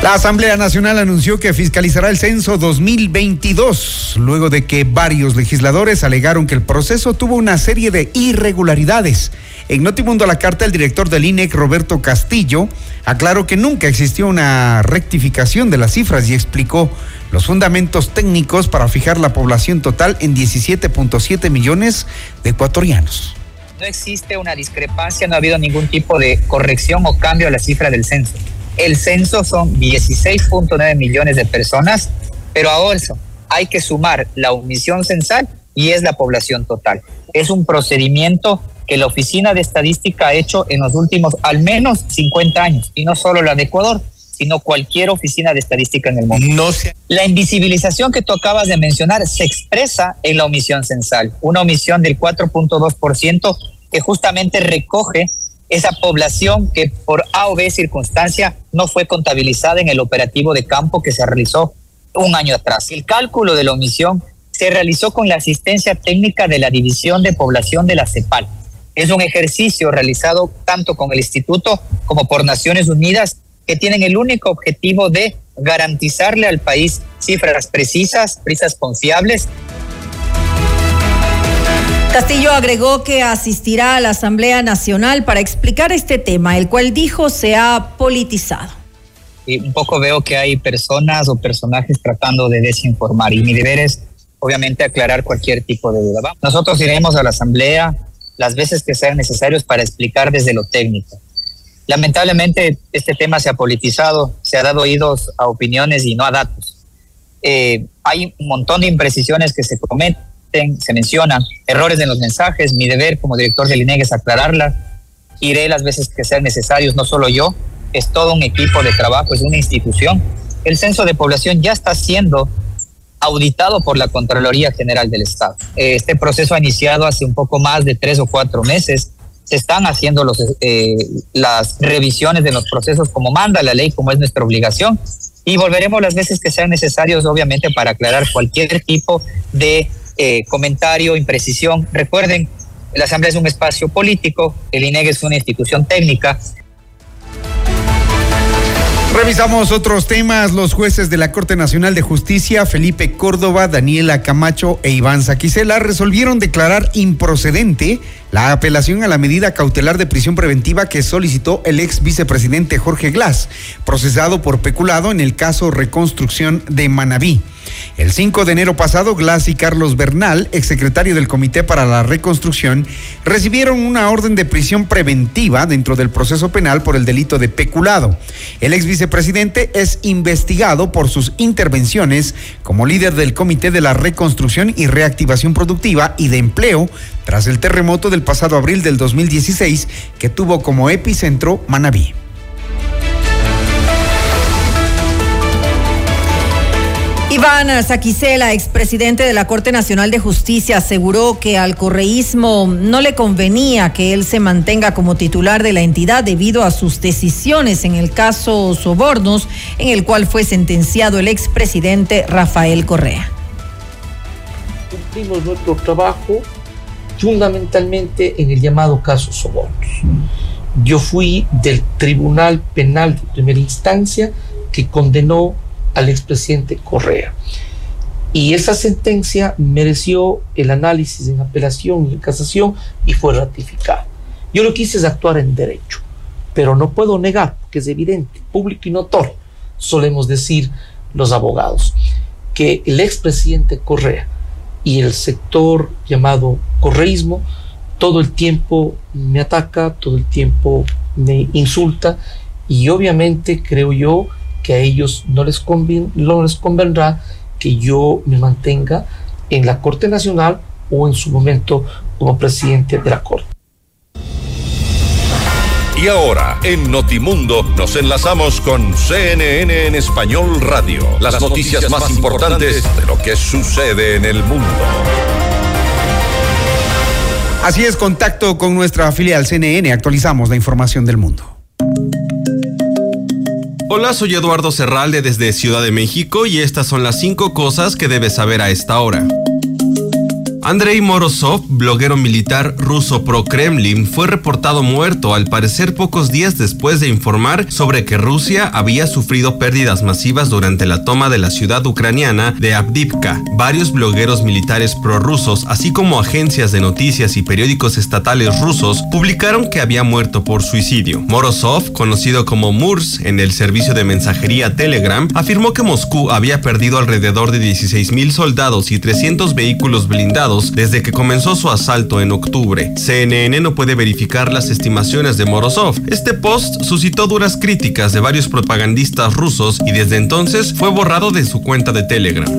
La Asamblea Nacional anunció que fiscalizará el censo 2022, luego de que varios legisladores alegaron que el proceso tuvo una serie de irregularidades. En Notimundo a la carta, el director del INEC, Roberto Castillo, aclaró que nunca existió una rectificación de las cifras y explicó los fundamentos técnicos para fijar la población total en 17.7 millones de ecuatorianos. No existe una discrepancia, no ha habido ningún tipo de corrección o cambio a la cifra del censo. El censo son 16.9 millones de personas, pero a eso hay que sumar la omisión censal y es la población total. Es un procedimiento que la Oficina de Estadística ha hecho en los últimos al menos 50 años, y no solo la de Ecuador, sino cualquier oficina de estadística en el mundo. No La invisibilización que tú acabas de mencionar se expresa en la omisión censal, una omisión del 4.2% que justamente recoge esa población que por A o B circunstancia no fue contabilizada en el operativo de campo que se realizó un año atrás. El cálculo de la omisión se realizó con la asistencia técnica de la División de Población de la CEPAL. Es un ejercicio realizado tanto con el Instituto como por Naciones Unidas que tienen el único objetivo de garantizarle al país cifras precisas, precisas confiables Castillo agregó que asistirá a la Asamblea Nacional para explicar este tema, el cual dijo se ha politizado. Un poco veo que hay personas o personajes tratando de desinformar y mi deber es obviamente aclarar cualquier tipo de duda. Nosotros iremos a la Asamblea las veces que sean necesarios para explicar desde lo técnico. Lamentablemente este tema se ha politizado, se ha dado oídos a opiniones y no a datos. Eh, hay un montón de imprecisiones que se cometen se mencionan, errores en los mensajes, mi deber como director del INEG es aclararlas, iré las veces que sean necesarios, no solo yo, es todo un equipo de trabajo, es una institución. El censo de población ya está siendo auditado por la Contraloría General del Estado. Este proceso ha iniciado hace un poco más de tres o cuatro meses. Se están haciendo los, eh, las revisiones de los procesos como manda la ley, como es nuestra obligación. Y volveremos las veces que sean necesarios, obviamente, para aclarar cualquier tipo de eh, comentario, imprecisión. Recuerden, la Asamblea es un espacio político, el INEG es una institución técnica. Revisamos otros temas. Los jueces de la Corte Nacional de Justicia, Felipe Córdoba, Daniela Camacho e Iván Saquicela, resolvieron declarar improcedente la apelación a la medida cautelar de prisión preventiva que solicitó el ex vicepresidente Jorge Glass, procesado por peculado en el caso Reconstrucción de Manabí. El 5 de enero pasado, Glass y Carlos Bernal, exsecretario del Comité para la Reconstrucción, recibieron una orden de prisión preventiva dentro del proceso penal por el delito de peculado. El ex vicepresidente es investigado por sus intervenciones como líder del Comité de la Reconstrucción y Reactivación Productiva y de Empleo tras el terremoto del pasado abril del 2016 que tuvo como epicentro Manabí. Iván Saquicela, expresidente de la Corte Nacional de Justicia, aseguró que al correísmo no le convenía que él se mantenga como titular de la entidad debido a sus decisiones en el caso Sobornos, en el cual fue sentenciado el expresidente Rafael Correa. Cumplimos nuestro trabajo fundamentalmente en el llamado caso Sobornos. Yo fui del Tribunal Penal de Primera Instancia que condenó al expresidente Correa. Y esa sentencia mereció el análisis en apelación y en casación y fue ratificada. Yo lo que hice es actuar en derecho, pero no puedo negar, que es evidente, público y notorio, solemos decir los abogados, que el expresidente Correa y el sector llamado correísmo todo el tiempo me ataca, todo el tiempo me insulta y obviamente creo yo que a ellos no les, no les convendrá que yo me mantenga en la Corte Nacional o en su momento como presidente de la Corte. Y ahora, en Notimundo, nos enlazamos con CNN en Español Radio. Las, noticias, más importantes de lo que sucede en el mundo. Así es, contacto con nuestra filial CNN. Actualizamos la información del mundo. Hola, soy Eduardo Serralde desde Ciudad de México y estas son las cinco cosas que debes saber a esta hora. Andrei Morozov, bloguero militar ruso pro-Kremlin, fue reportado muerto al parecer pocos días después de informar sobre que Rusia había sufrido pérdidas masivas durante la toma de la ciudad ucraniana de Avdivka. Varios blogueros militares prorrusos, así como agencias de noticias y periódicos estatales rusos, publicaron que había muerto por suicidio. Morozov, conocido como Murs en el servicio de mensajería Telegram, afirmó que Moscú había perdido alrededor de 16.000 soldados y 300 vehículos blindados desde que comenzó su asalto en octubre. CNN no puede verificar las estimaciones de Morozov. Este post suscitó duras críticas de varios propagandistas rusos y desde entonces fue borrado de su cuenta de Telegram.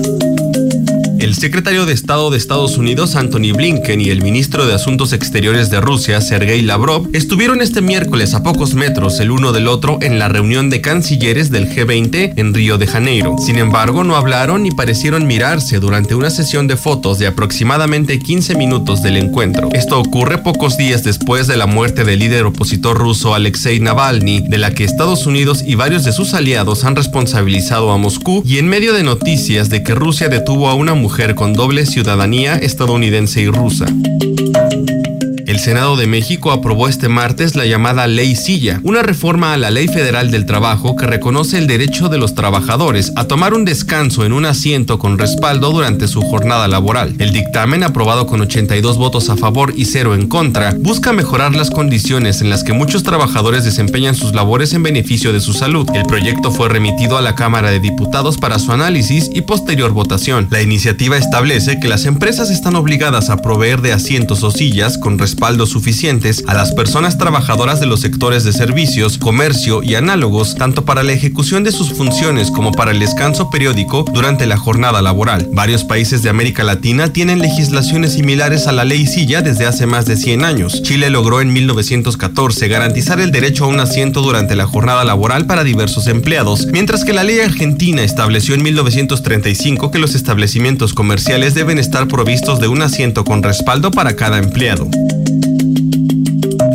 El secretario de Estado de Estados Unidos, Anthony Blinken, y el ministro de Asuntos Exteriores de Rusia, Sergei Lavrov, estuvieron este miércoles a pocos metros el uno del otro en la reunión de cancilleres del G20 en Río de Janeiro. Sin embargo, no hablaron ni parecieron mirarse durante una sesión de fotos de aproximadamente 15 minutos del encuentro. Esto ocurre pocos días después de la muerte del líder opositor ruso Alexei Navalny, de la que Estados Unidos y varios de sus aliados han responsabilizado a Moscú, y en medio de noticias de que Rusia detuvo a una mujer mujer con doble ciudadanía estadounidense y rusa. El Senado de México aprobó este martes la llamada Ley Silla, una reforma a la Ley Federal del Trabajo que reconoce el derecho de los trabajadores a tomar un descanso en un asiento con respaldo durante su jornada laboral. El dictamen, aprobado con 82 votos a favor y cero en contra, busca mejorar las condiciones en las que muchos trabajadores desempeñan sus labores en beneficio de su salud. El proyecto fue remitido a la Cámara de Diputados para su análisis y posterior votación. La iniciativa establece que las empresas están obligadas a proveer de asientos o sillas con respaldo respaldos suficientes a las personas trabajadoras de los sectores de servicios, comercio y análogos, tanto para la ejecución de sus funciones como para el descanso periódico durante la jornada laboral. Varios países de América Latina tienen legislaciones similares a la ley Silla desde hace más de 100 años. Chile logró en 1914 garantizar el derecho a un asiento durante la jornada laboral para diversos empleados, mientras que la ley argentina estableció en 1935 que los establecimientos comerciales deben estar provistos de un asiento con respaldo para cada empleado.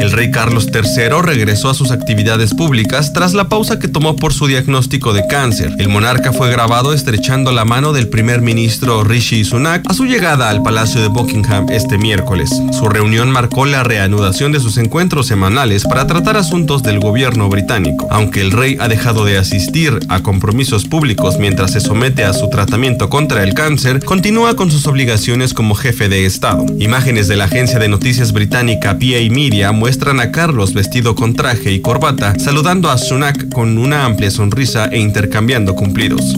El rey Carlos III regresó a sus actividades públicas tras la pausa que tomó por su diagnóstico de cáncer. El monarca fue grabado estrechando la mano del primer ministro Rishi Sunak a su llegada al Palacio de Buckingham este miércoles. Su reunión marcó la reanudación de sus encuentros semanales para tratar asuntos del gobierno británico. Aunque el rey ha dejado de asistir a compromisos públicos mientras se somete a su tratamiento contra el cáncer, continúa con sus obligaciones como jefe de Estado. Imágenes de la agencia de noticias británica PA Media muestran a Carlos vestido con traje y corbata, saludando a Sunak con una amplia sonrisa e intercambiando cumplidos.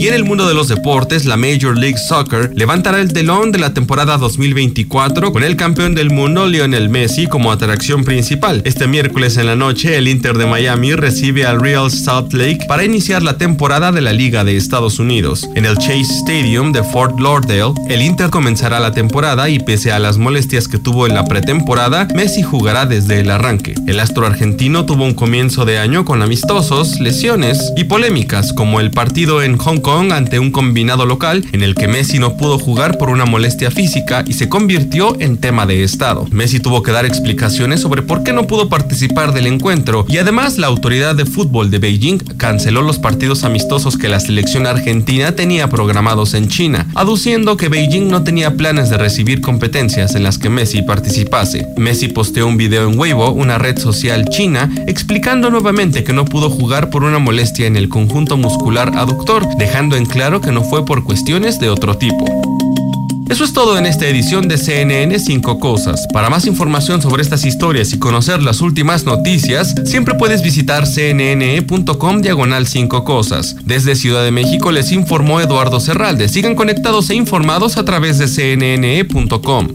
Y en el mundo de los deportes, la Major League Soccer levantará el telón de la temporada 2024 con el campeón del mundo Lionel Messi como atracción principal. Este miércoles en la noche, el Inter de Miami recibe al Real Salt Lake para iniciar la temporada de la Liga de Estados Unidos. En el Chase Stadium de Fort Lauderdale, el Inter comenzará la temporada y pese a las molestias que tuvo en la pretemporada, Messi jugará desde el arranque. El astro argentino tuvo un comienzo de año con amistosos, lesiones y polémicas como el partido en Hong Kong ante un combinado local en el que Messi no pudo jugar por una molestia física y se convirtió en tema de estado. Messi tuvo que dar explicaciones sobre por qué no pudo participar del encuentro y además la autoridad de fútbol de Beijing canceló los partidos amistosos que la selección argentina tenía programados en China, aduciendo que Beijing no tenía planes de recibir competencias en las que Messi participase. Messi posteó un video en Weibo, una red social china, explicando nuevamente que no pudo jugar por una molestia en el conjunto muscular aductor, dejando en claro que no fue por cuestiones de otro tipo. Eso es todo en esta edición de CNN 5 Cosas. Para más información sobre estas historias y conocer las últimas noticias, siempre puedes visitar cnne.com diagonal 5 Cosas. Desde Ciudad de México les informó Eduardo Serralde. Sigan conectados e informados a través de cnne.com.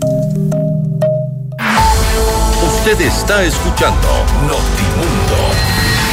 Usted está escuchando Notimundo.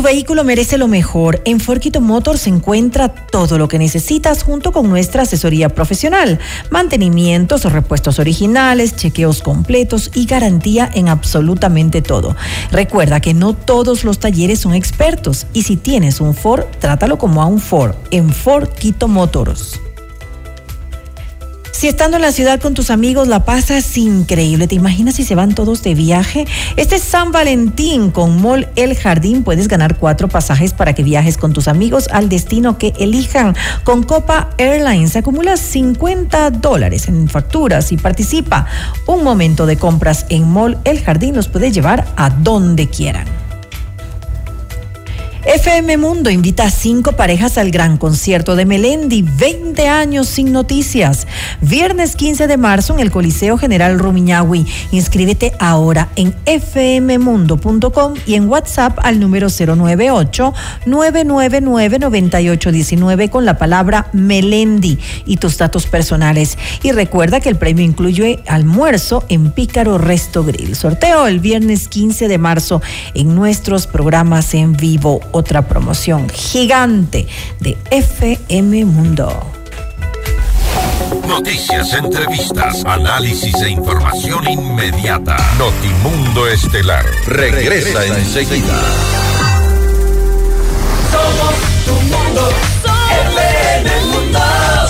Tu vehículo merece lo mejor. En Forquito Motors se encuentra todo lo que necesitas junto con nuestra asesoría profesional, mantenimientos repuestos originales, chequeos completos y garantía en absolutamente todo. Recuerda que no todos los talleres son expertos y si tienes un Ford, trátalo como a un Ford en Forquito Motors. Si estando en la ciudad con tus amigos la pasas increíble, ¿te imaginas si se van todos de viaje? Este es San Valentín con Mall El Jardín. Puedes ganar cuatro pasajes para que viajes con tus amigos al destino que elijan. Con Copa Airlines acumulas 50 dólares en facturas y participa. Un momento de compras en Mall El Jardín los puede llevar a donde quieran. FM Mundo invita a cinco parejas al gran concierto de Melendi, 20 años sin noticias. Viernes 15 de marzo en el Coliseo General Rumiñahui. Inscríbete ahora en fmmundo.com y en WhatsApp al número 098-999-9819 con la palabra Melendi y tus datos personales. Y recuerda que el premio incluye almuerzo en Pícaro Resto Grill. Sorteo el viernes 15 de marzo en nuestros programas en vivo otra promoción gigante de FM Mundo. Noticias, entrevistas, análisis e información inmediata. Notimundo Estelar regresa enseguida. Somos tu mundo.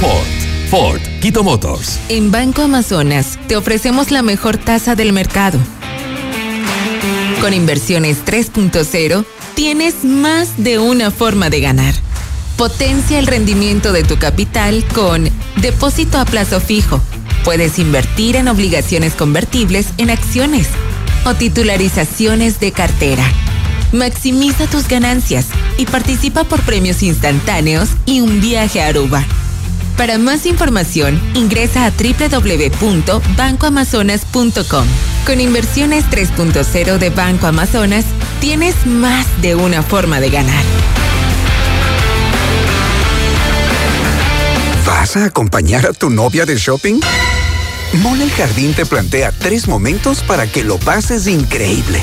Ford. Ford Quito Motors. En Banco Amazonas te ofrecemos la mejor tasa del mercado. Con inversiones 3.0 tienes más de una forma de ganar. Potencia el rendimiento de tu capital con depósito a plazo fijo. Puedes invertir en obligaciones convertibles en acciones o titularizaciones de cartera. Maximiza tus ganancias y participa por premios instantáneos y un viaje a Aruba. Para más información, ingresa a www.bancoamazonas.com. Con inversiones 3.0 de Banco Amazonas, tienes más de una forma de ganar. ¿Vas a acompañar a tu novia de shopping? Mole el Jardín te plantea tres momentos para que lo pases increíble.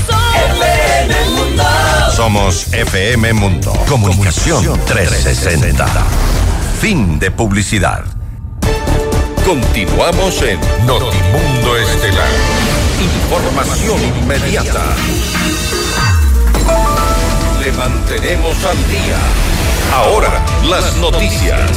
Somos FM Mundo. Comunicación 360. Fin de publicidad. Continuamos en Notimundo Estelar. Información inmediata. Le mantenemos al día. Ahora, las noticias.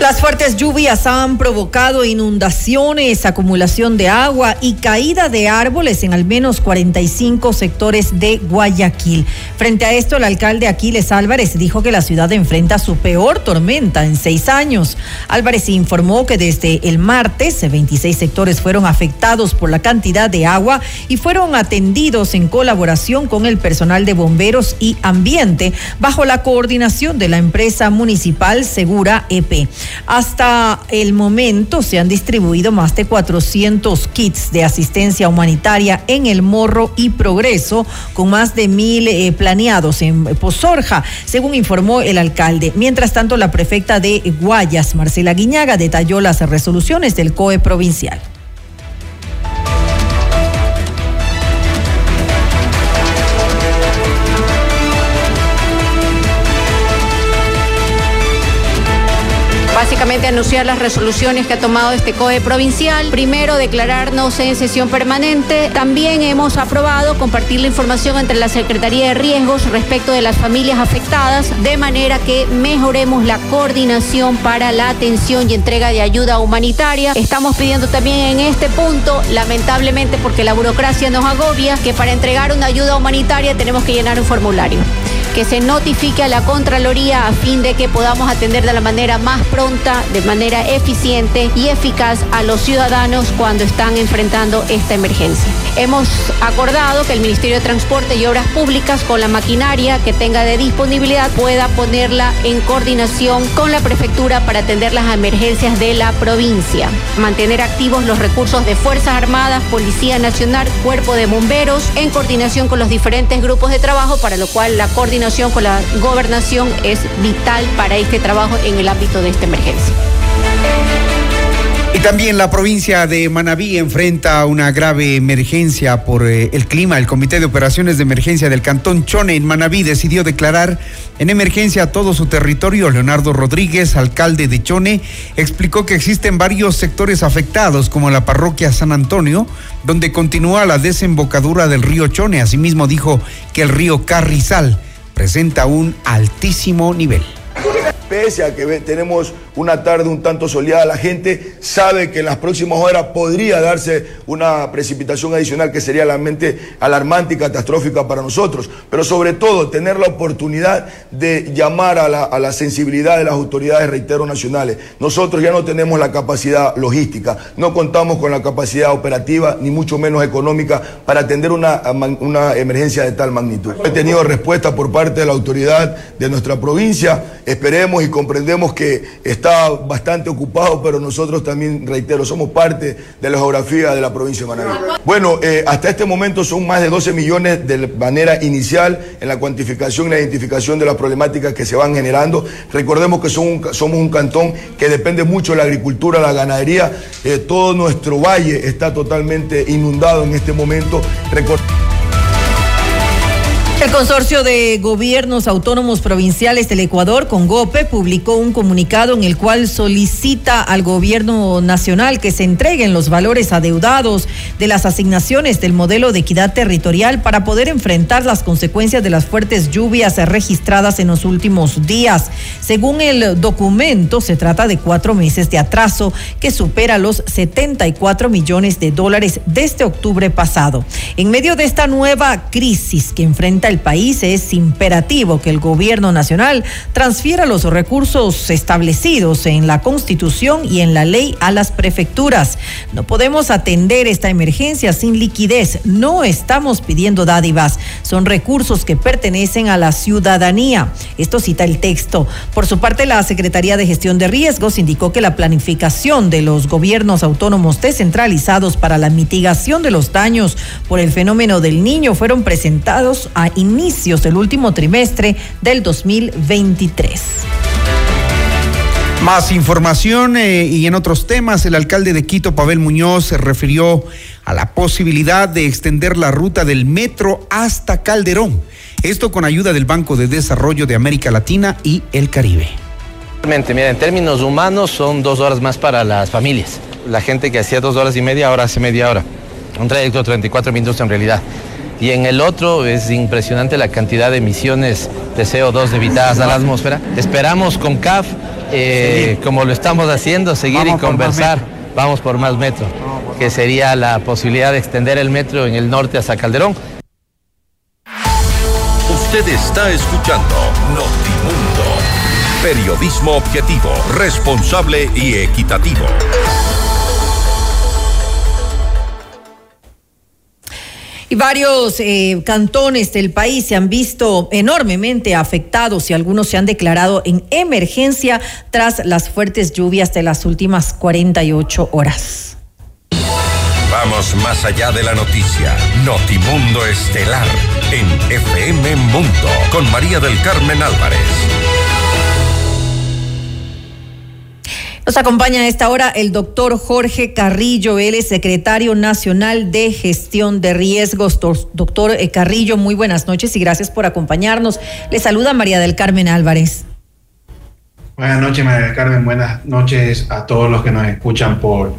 Las fuertes lluvias han provocado inundaciones, acumulación de agua y caída de árboles en al menos 45 sectores de Guayaquil. Frente a esto, el alcalde Aquiles Álvarez dijo que la ciudad enfrenta su peor tormenta en seis años. Álvarez informó que desde el martes 26 sectores fueron afectados por la cantidad de agua y fueron atendidos en colaboración con el personal de bomberos y ambiente bajo la coordinación de la empresa municipal Segura EP. Hasta el momento se han distribuido más de 400 kits de asistencia humanitaria en El Morro y Progreso, con más de mil eh, planeados en Pozorja, según informó el alcalde. Mientras tanto, la prefecta de Guayas, Marcela Guiñaga, detalló las resoluciones del COE provincial. Anunciar las resoluciones que ha tomado este COE provincial. Primero, declararnos en sesión permanente. También hemos aprobado compartir la información entre la Secretaría de Riesgos respecto de las familias afectadas, de manera que mejoremos la coordinación para la atención y entrega de ayuda humanitaria. Estamos pidiendo también en este punto, lamentablemente porque la burocracia nos agobia, que para entregar una ayuda humanitaria tenemos que llenar un formulario que se notifique a la Contraloría a fin de que podamos atender de la manera más pronta, de manera eficiente y eficaz a los ciudadanos cuando están enfrentando esta emergencia. Hemos acordado que el Ministerio de Transporte y Obras Públicas, con la maquinaria que tenga de disponibilidad, pueda ponerla en coordinación con la prefectura para atender las emergencias de la provincia. Mantener activos los recursos de Fuerzas Armadas, Policía Nacional, Cuerpo de Bomberos, en coordinación con los diferentes grupos de trabajo, para lo cual la coordinación con la gobernación es vital para este trabajo en el ámbito de esta emergencia. Y también la provincia de Manabí enfrenta una grave emergencia por eh, el clima. El Comité de Operaciones de Emergencia del Cantón Chone en Manabí decidió declarar en emergencia todo su territorio. Leonardo Rodríguez, alcalde de Chone, explicó que existen varios sectores afectados, como la parroquia San Antonio, donde continúa la desembocadura del río Chone. Asimismo dijo que el río Carrizal presenta un altísimo nivel. Pese a que tenemos una tarde un tanto soleada, la gente sabe que en las próximas horas podría darse una precipitación adicional que sería realmente alarmante y catastrófica para nosotros. Pero sobre todo tener la oportunidad de llamar a la, a la sensibilidad de las autoridades, reitero, nacionales. Nosotros ya no tenemos la capacidad logística, no contamos con la capacidad operativa, ni mucho menos económica, para atender una, una emergencia de tal magnitud. He tenido respuesta por parte de la autoridad de nuestra provincia. Esperemos y comprendemos que está bastante ocupado, pero nosotros también, reitero, somos parte de la geografía de la provincia de Manaví. Bueno, eh, hasta este momento son más de 12 millones de manera inicial en la cuantificación y la identificación de las problemáticas que se van generando. Recordemos que son somos un cantón que depende mucho de la agricultura, la ganadería. Eh, todo nuestro valle está totalmente inundado en este momento. Recor- El Consorcio de Gobiernos Autónomos Provinciales del Ecuador, CONGOPE, publicó un comunicado en el cual solicita al gobierno nacional que se entreguen los valores adeudados de las asignaciones del modelo de equidad territorial para poder enfrentar las consecuencias de las fuertes lluvias registradas en los últimos días. Según el documento, se trata de cuatro meses de atraso que supera los 74 millones de dólares desde octubre pasado. En medio de esta nueva crisis que enfrenta el país, es imperativo que el gobierno nacional transfiera los recursos establecidos en la Constitución y en la ley a las prefecturas. No podemos atender esta emergencia sin liquidez. No estamos pidiendo dádivas. Son recursos que pertenecen a la ciudadanía. Esto cita el texto. Por su parte, la Secretaría de Gestión de Riesgos indicó que la planificación de los gobiernos autónomos descentralizados para la mitigación de los daños por el fenómeno del niño fueron presentados a inicios del último trimestre del 2023. Más información eh, y en otros temas, el alcalde de Quito, Pavel Muñoz, se refirió a la posibilidad de extender la ruta del metro hasta Calderón. Esto con ayuda del Banco de Desarrollo de América Latina y el Caribe. Realmente, mira, en términos humanos son dos horas más para las familias. La gente que hacía dos horas y media ahora hace media hora. Un trayecto de 34 minutos en realidad. Y en el otro es impresionante la cantidad de emisiones de CO2 evitadas a la atmósfera. Esperamos con CAF eh, como lo estamos haciendo, seguir y conversar. Vamos por más metro, que sería la posibilidad de extender el metro en el norte hasta Calderón. Usted está escuchando Notimundo. Periodismo objetivo, responsable y equitativo. Y varios eh, cantones del país se han visto enormemente afectados y algunos se han declarado en emergencia tras las fuertes lluvias de las últimas 48 horas. Vamos más allá de la noticia. Notimundo Estelar en FM Mundo con María del Carmen Álvarez. Nos acompaña a esta hora el doctor Jorge Carrillo, él es secretario nacional de gestión de riesgos. Doctor eh, Carrillo, muy buenas noches y gracias por acompañarnos. Le saluda María del Carmen Álvarez. Buenas noches, María del Carmen. Buenas noches a todos los que nos escuchan por,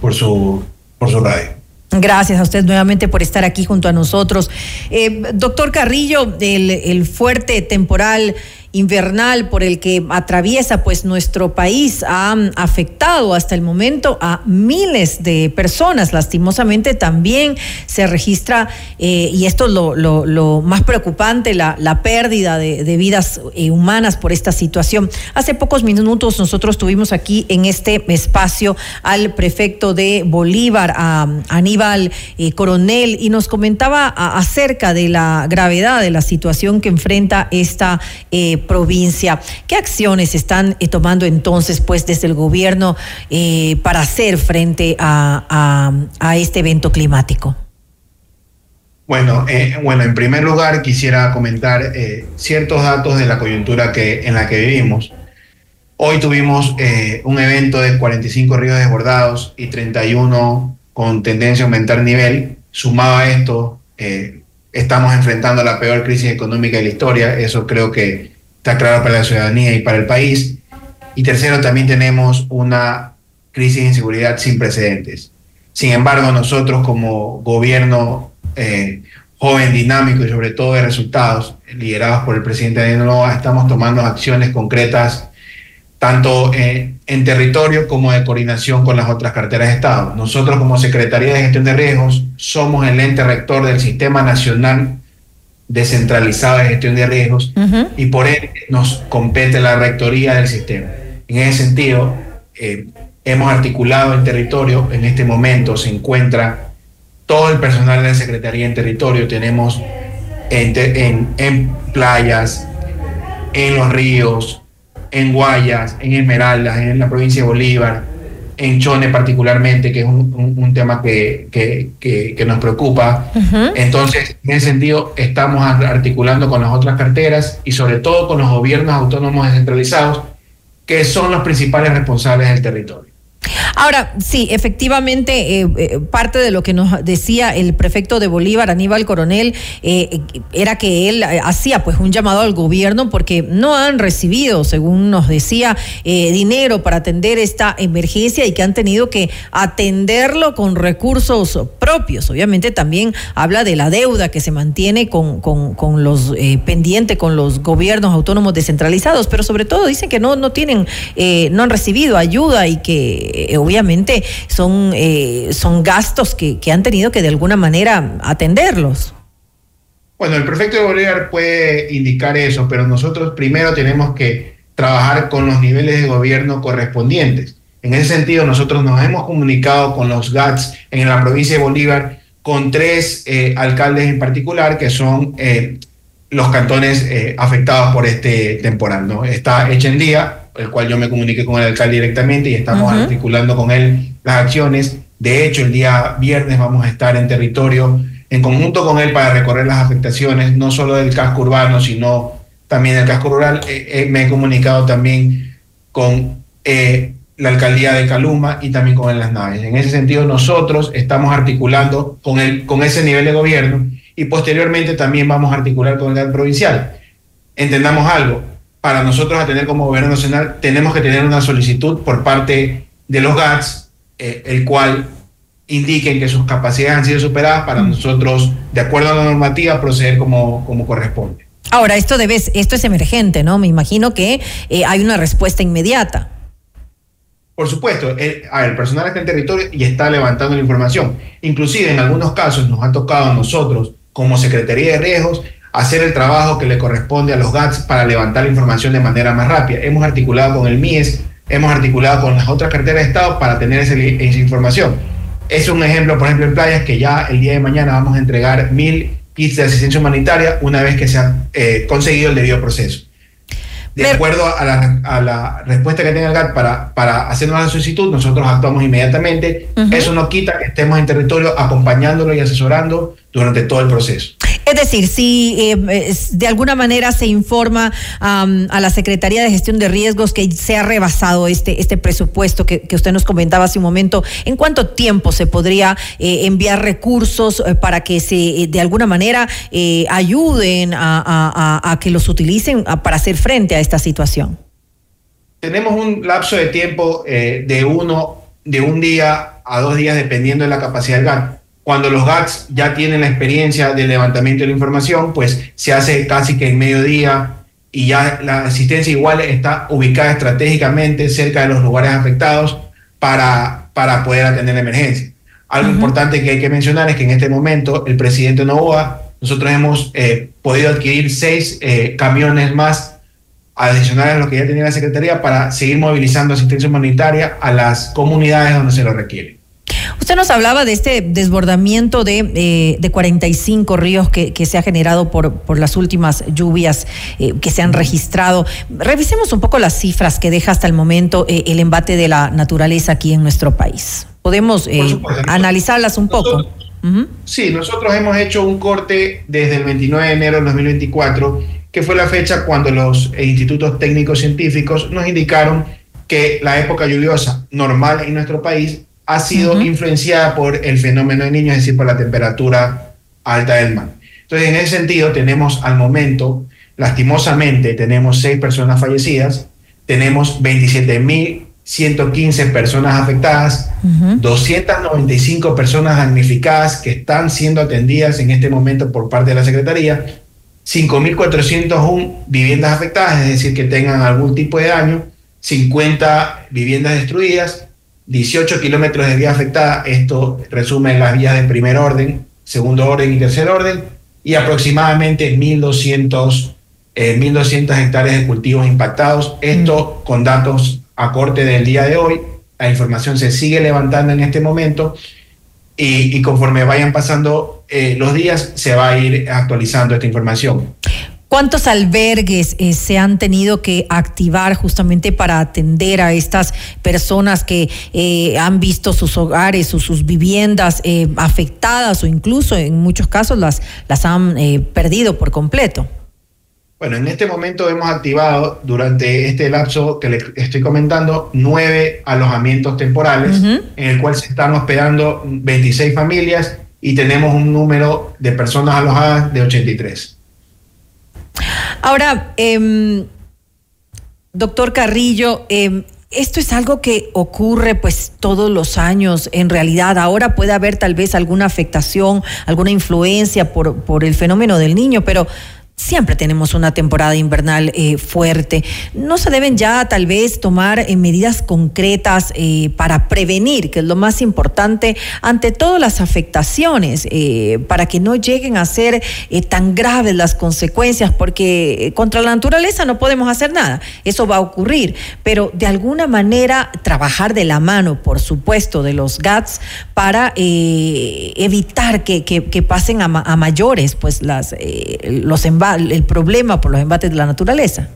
por, su, por su radio. Gracias a usted nuevamente por estar aquí junto a nosotros. Eh, doctor Carrillo, el, el fuerte temporal invernal por el que atraviesa pues nuestro país ha afectado hasta el momento a miles de personas. Lastimosamente también se registra, eh, y esto es lo, más preocupante, la, la pérdida de, vidas eh, humanas por esta situación. Hace pocos minutos nosotros tuvimos aquí en este espacio al prefecto de Bolívar, a Aníbal eh, Coronel, y nos comentaba acerca de la gravedad de la situación que enfrenta esta provincia. ¿Qué acciones están eh, tomando entonces, pues, desde el gobierno eh, para hacer frente a, este evento climático? Bueno, eh, bueno, en primer lugar quisiera comentar ciertos datos de la coyuntura que, en la que vivimos. Hoy tuvimos un evento de 45 ríos desbordados y 31 con tendencia a aumentar nivel. Sumado a esto, estamos enfrentando la peor crisis económica de la historia. Eso creo que está claro para la ciudadanía y para el país. Y tercero, también tenemos una crisis de inseguridad sin precedentes. Sin embargo, nosotros como gobierno eh, joven, dinámico y sobre todo de resultados, liderados por el presidente Daniel Novoa, estamos tomando acciones concretas tanto en, en territorio como de coordinación con las otras carteras de Estado. Nosotros como Secretaría de Gestión de Riesgos somos el ente rector del Sistema Nacional descentralizada de gestión de riesgos y por ende nos compete la rectoría del sistema. En ese sentido, eh, hemos articulado en territorio, en este momento se encuentra todo el personal de la Secretaría en territorio, tenemos en, en playas, en los ríos, en Guayas, en Esmeraldas, en la provincia de Bolívar, en Chone particularmente, que es un, tema que, que, nos preocupa. Entonces, en ese sentido, estamos articulando con las otras carteras y sobre todo con los gobiernos autónomos descentralizados, que son los principales responsables del territorio. Ahora, sí, efectivamente, eh, eh, parte de lo que nos decía el prefecto de Bolívar, Aníbal Coronel, eh, era que él hacía pues un llamado al gobierno porque no han recibido, según nos decía, dinero para atender esta emergencia y que han tenido que atenderlo con recursos propios. Obviamente también habla de la deuda que se mantiene con, con, los pendientes, con los gobiernos autónomos descentralizados, pero sobre todo dicen que no, no tienen, no han recibido ayuda y que eh, obviamente son, eh, son gastos que, han tenido que de alguna manera atenderlos. Bueno, el prefecto de Bolívar puede indicar eso, pero nosotros primero tenemos que trabajar con los niveles de gobierno correspondientes. En ese sentido, nosotros nos hemos comunicado con los GATS en la provincia de Bolívar, con tres eh, alcaldes en particular, que son los cantones afectados por este temporal. ¿no? Está Echendía, el cual yo me comuniqué con el alcalde directamente y estamos articulando con él las acciones. De hecho, el día viernes vamos a estar en territorio en conjunto con él para recorrer las afectaciones, no solo del casco urbano, sino también del casco rural. Eh, eh, me he comunicado también con eh, la alcaldía de Caluma y también con Las Naves. En ese sentido, nosotros estamos articulando con, el, con ese nivel de gobierno y posteriormente también vamos a articular con el provincial. Entendamos algo, para nosotros atender como gobierno nacional, tenemos que tener una solicitud por parte de los GATS, eh, el cual indiquen que sus capacidades han sido superadas para nosotros, de acuerdo a la normativa, proceder como, como corresponde. Ahora, esto debe, esto es emergente, ¿no? Me imagino que eh, hay una respuesta inmediata. Por supuesto, el, a ver, el personal está en territorio y está levantando la información. Inclusive en algunos casos nos ha tocado a nosotros, como Secretaría de Riesgos, hacer el trabajo que le corresponde a los GATS para levantar la información de manera más rápida. Hemos articulado con el MIES, hemos articulado con las otras carteras de Estado para tener esa, esa información. Es un ejemplo, por ejemplo, en playas que ya el día de mañana vamos a entregar mil kits de asistencia humanitaria una vez que se ha eh, conseguido el debido proceso. De acuerdo a la, a la, respuesta que tenga el GAT para, para hacernos la solicitud, nosotros actuamos inmediatamente. Uh -huh. Eso no quita que estemos en territorio acompañándolo y asesorando durante todo el proceso. Es decir, si eh, de alguna manera se informa um, a la Secretaría de Gestión de Riesgos que se ha rebasado este, este presupuesto que, que usted nos comentaba hace un momento, ¿en cuánto tiempo se podría eh, enviar recursos eh, para que se de alguna manera ayuden a, a, a, que los utilicen para hacer frente a esta situación? Tenemos un lapso de tiempo de uno, de un día a dos días, dependiendo de la capacidad del GAT cuando los GATS ya tienen la experiencia del levantamiento de la información, pues se hace casi que en mediodía y ya la asistencia igual está ubicada estratégicamente cerca de los lugares afectados para, para poder atender la emergencia. Algo uh -huh. importante que hay que mencionar es que en este momento el presidente Novoa, nosotros hemos eh, podido adquirir seis eh, camiones más adicionales a lo que ya tenía la Secretaría para seguir movilizando asistencia humanitaria a las comunidades donde se lo requiere. Usted nos hablaba de este desbordamiento de, eh, de 45 ríos que, que, se ha generado por, por las últimas lluvias eh, que se han registrado. Revisemos un poco las cifras que deja hasta el momento eh, el embate de la naturaleza aquí en nuestro país. Podemos analizarlas un poco. Nosotros, uh -huh. Sí, nosotros hemos hecho un corte desde el 29 de enero del 2024, que fue la fecha cuando los institutos técnicos científicos nos indicaron que la época lluviosa normal en nuestro país ha sido uh -huh. influenciada por el fenómeno de niño, es decir, por la temperatura alta del mar. Entonces, en ese sentido, tenemos al momento, lastimosamente, tenemos seis personas fallecidas, tenemos 27.115 personas afectadas, uh -huh. 295 personas damnificadas que están siendo atendidas en este momento por parte de la Secretaría, 5.401 viviendas afectadas, es decir, que tengan algún tipo de daño, 50 viviendas destruidas, 18 kilómetros de vía afectada, esto resume las vías de primer orden, segundo orden y tercer orden, y aproximadamente 1.200 eh, 1.200 hectáreas de cultivos impactados, esto mm. con datos a corte del día de hoy, la información se sigue levantando en este momento y, y conforme vayan pasando eh, los días se va a ir actualizando esta información. ¿Cuántos albergues eh, se han tenido que activar justamente para atender a estas personas que eh, han visto sus hogares o sus viviendas eh, afectadas o incluso en muchos casos las, las han perdido por completo? Bueno, en este momento hemos activado durante este lapso que le estoy comentando nueve alojamientos temporales uh -huh. en el cual se están hospedando 26 familias y tenemos un número de personas alojadas de 83. Ahora, eh, doctor Carrillo, eh, esto es algo que ocurre pues todos los años en realidad. Ahora puede haber tal vez alguna afectación, alguna influencia por, por el fenómeno del niño, pero siempre tenemos una temporada invernal eh, fuerte. ¿No se deben ya tal vez tomar eh, medidas concretas eh, para prevenir, que es lo más importante, ante todas las afectaciones, para que no lleguen a ser tan graves las consecuencias? Porque contra la naturaleza no podemos hacer nada, eso va a ocurrir, pero de alguna manera trabajar de la mano, por supuesto, de los GATS para evitar que, pasen a, mayores pues los embates el problema por los embates de la naturaleza?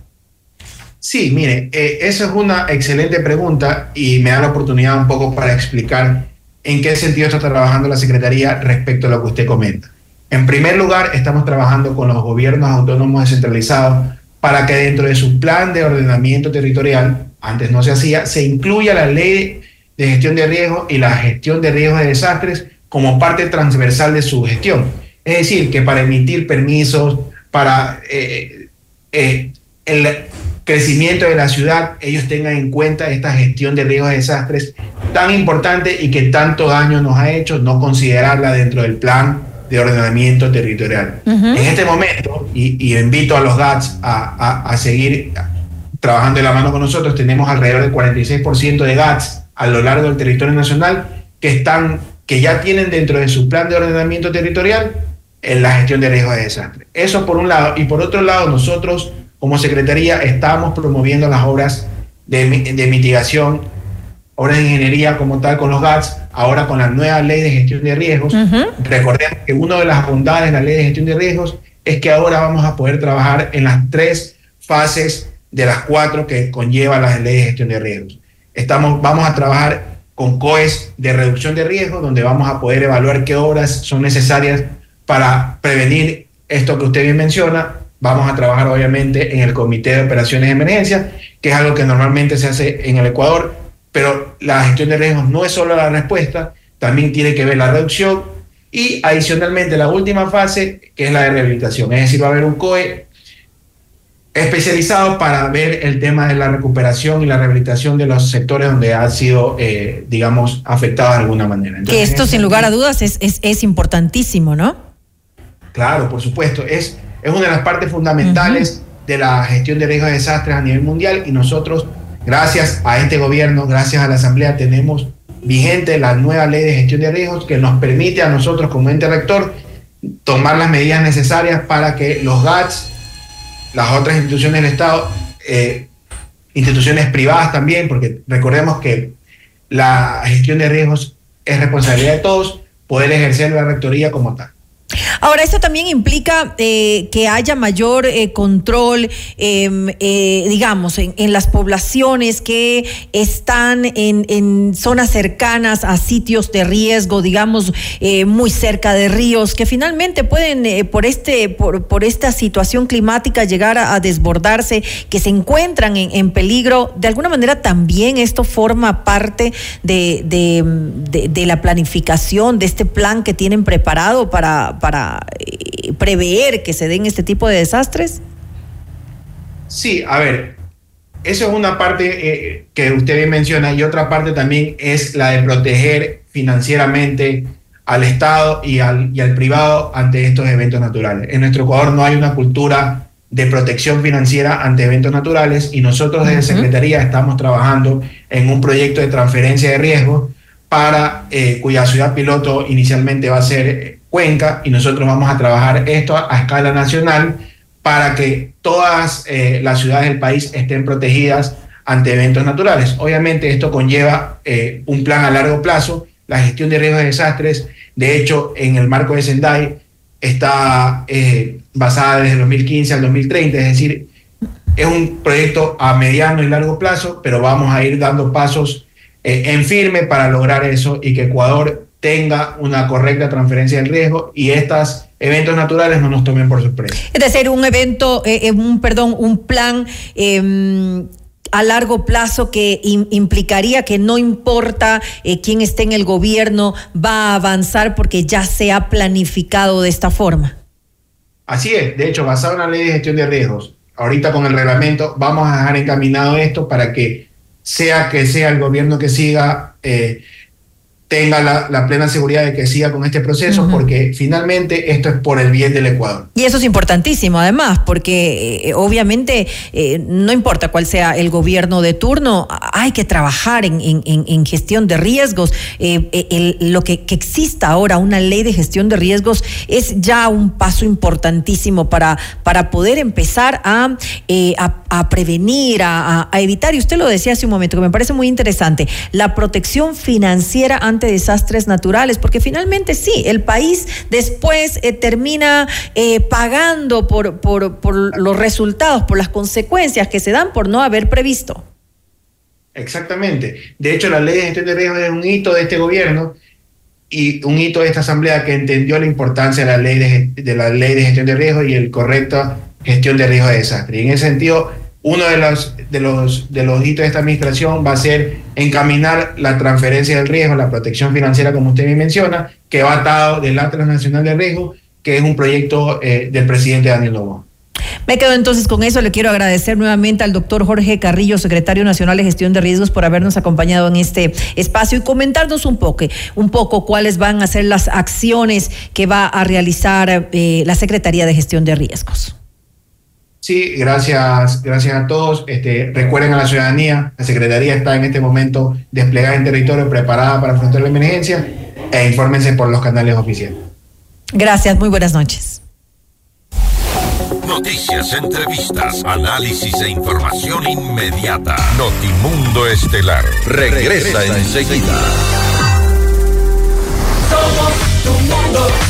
Sí, mire, eh, esa es una excelente pregunta y me da la oportunidad un poco para explicar en qué sentido está trabajando la Secretaría respecto a lo que usted comenta. En primer lugar, estamos trabajando con los gobiernos autónomos descentralizados para que dentro de su plan de ordenamiento territorial, antes no se hacía, se incluya la ley de gestión de riesgos y la gestión de riesgos de desastres como parte transversal de su gestión. Es decir, que para emitir permisos, para eh, eh, el crecimiento de la ciudad, ellos tengan en cuenta esta gestión de riesgos de desastres tan importante y que tanto daño nos ha hecho, no considerarla dentro del plan de ordenamiento territorial. En este momento, y, y invito a los GATS a, a- a seguir trabajando de la mano con nosotros, tenemos alrededor del 46% de GATS a lo largo del territorio nacional que están que ya tienen dentro de su plan de ordenamiento territorial en la gestión de riesgos de desastre. Eso por un lado. Y por otro lado, nosotros como Secretaría estamos promoviendo las obras de, mi- de mitigación, obras de ingeniería como tal con los GATS, ahora con la nueva ley de gestión de riesgos. Recordemos que una de las bondades de la ley de gestión de riesgos es que ahora vamos a poder trabajar en las tres fases de las cuatro que conlleva la ley de gestión de riesgos. Estamos, vamos a trabajar con COES de reducción de riesgos, donde vamos a poder evaluar qué obras son necesarias para prevenir esto que usted bien menciona. Vamos a trabajar obviamente en el Comité de Operaciones de Emergencia, que es algo que normalmente se hace en el Ecuador, pero la gestión de riesgos no es solo la respuesta, también tiene que ver la reducción y adicionalmente la última fase, que es la de rehabilitación. Es decir, va a haber un COE especializado para ver el tema de la recuperación y la rehabilitación de los sectores donde han sido, eh, digamos, afectados de alguna manera. Que esto, sin lugar a dudas, es, es, es importantísimo, ¿no? Claro, por supuesto. Es, es una de las partes fundamentales de la gestión de riesgos de desastres a nivel mundial y nosotros, gracias a este gobierno, gracias a la Asamblea, tenemos vigente la nueva ley de gestión de riesgos que nos permite a nosotros como ente rector tomar las medidas necesarias para que los GATS, las otras instituciones del Estado, eh, instituciones privadas también, porque recordemos que la gestión de riesgos es responsabilidad de todos, poder ejercer la rectoría como tal. Ahora, esto también implica eh, que haya mayor eh, control, em, eh, digamos, en, las poblaciones que están en, zonas cercanas a sitios de riesgo, digamos, muy cerca de ríos, que finalmente pueden, por, este, por, esta situación climática, llegar a, desbordarse, que se encuentran en, peligro. De alguna manera, también esto forma parte de, la planificación, de este plan que tienen preparado para, para eh, prever que se den este tipo de desastres. Sí, a ver, eso es una parte eh, que usted bien menciona y otra parte también es la de proteger financieramente al Estado y al, y al privado ante estos eventos naturales. En nuestro Ecuador no hay una cultura de protección financiera ante eventos naturales y nosotros desde Secretaría estamos trabajando en un proyecto de transferencia de riesgo para eh, cuya ciudad piloto inicialmente va a ser Cuenca y nosotros vamos a trabajar esto a, escala nacional para que todas eh, las ciudades del país estén protegidas ante eventos naturales. Obviamente esto conlleva eh, un plan a largo plazo, la gestión de riesgos de desastres, de hecho en el marco de Sendai está eh, basada desde el 2015 al 2030, es decir, es un proyecto a mediano y largo plazo, pero vamos a ir dando pasos en firme para lograr eso y que Ecuador tenga una correcta transferencia del riesgo y estos eventos naturales no nos tomen por sorpresa. Es decir, un evento, eh, eh, un perdón, un plan eh, a largo plazo que im- implicaría que no importa eh, quién esté en el gobierno, va a avanzar porque ya se ha planificado de esta forma. Así es, de hecho, basado en la ley de gestión de riesgos, ahorita con el reglamento vamos a dejar encaminado esto para que sea que sea el gobierno que siga, eh, tenga la, la plena seguridad de que siga con este proceso, porque finalmente esto es por el bien del Ecuador. Y eso es importantísimo, además, porque eh, obviamente eh, no importa cuál sea el gobierno de turno, hay que trabajar en, en- en- en gestión de riesgos. Eh, el- lo que, que exista ahora una ley de gestión de riesgos es ya un paso importantísimo para, para poder empezar a, a, a prevenir, a- a evitar, y usted lo decía hace un momento, que me parece muy interesante, la protección financiera ante desastres naturales, porque finalmente sí, el país después eh, termina eh, pagando por, por, los resultados, por las consecuencias que se dan por no haber previsto. Exactamente. De hecho, la ley de gestión de riesgos es un hito de este gobierno y un hito de esta asamblea que entendió la importancia de la ley de, de la ley de gestión de riesgos y el correcta gestión de riesgos de desastre. Y en ese sentido, uno de los, de los, de los hitos de esta administración va a ser encaminar la transferencia del riesgo, la protección financiera, como usted bien menciona, que va atado del Atlas Nacional de Riesgo, que es un proyecto eh, del presidente Daniel Novoa. Me quedo entonces con eso. Le quiero agradecer nuevamente al doctor Jorge Carrillo, secretario nacional de gestión de riesgos, por habernos acompañado en este espacio y comentarnos un poco, un poco cuáles van a ser las acciones que va a realizar eh, la Secretaría de Gestión de Riesgos. Sí, gracias, gracias a todos. Este, recuerden a la ciudadanía, la Secretaría está en este momento desplegada en territorio, preparada para afrontar la emergencia, e infórmense por los canales oficiales. Gracias, muy buenas noches. Noticias, entrevistas, análisis e información inmediata. Notimundo Estelar regresa, enseguida. Somos tu Mundo.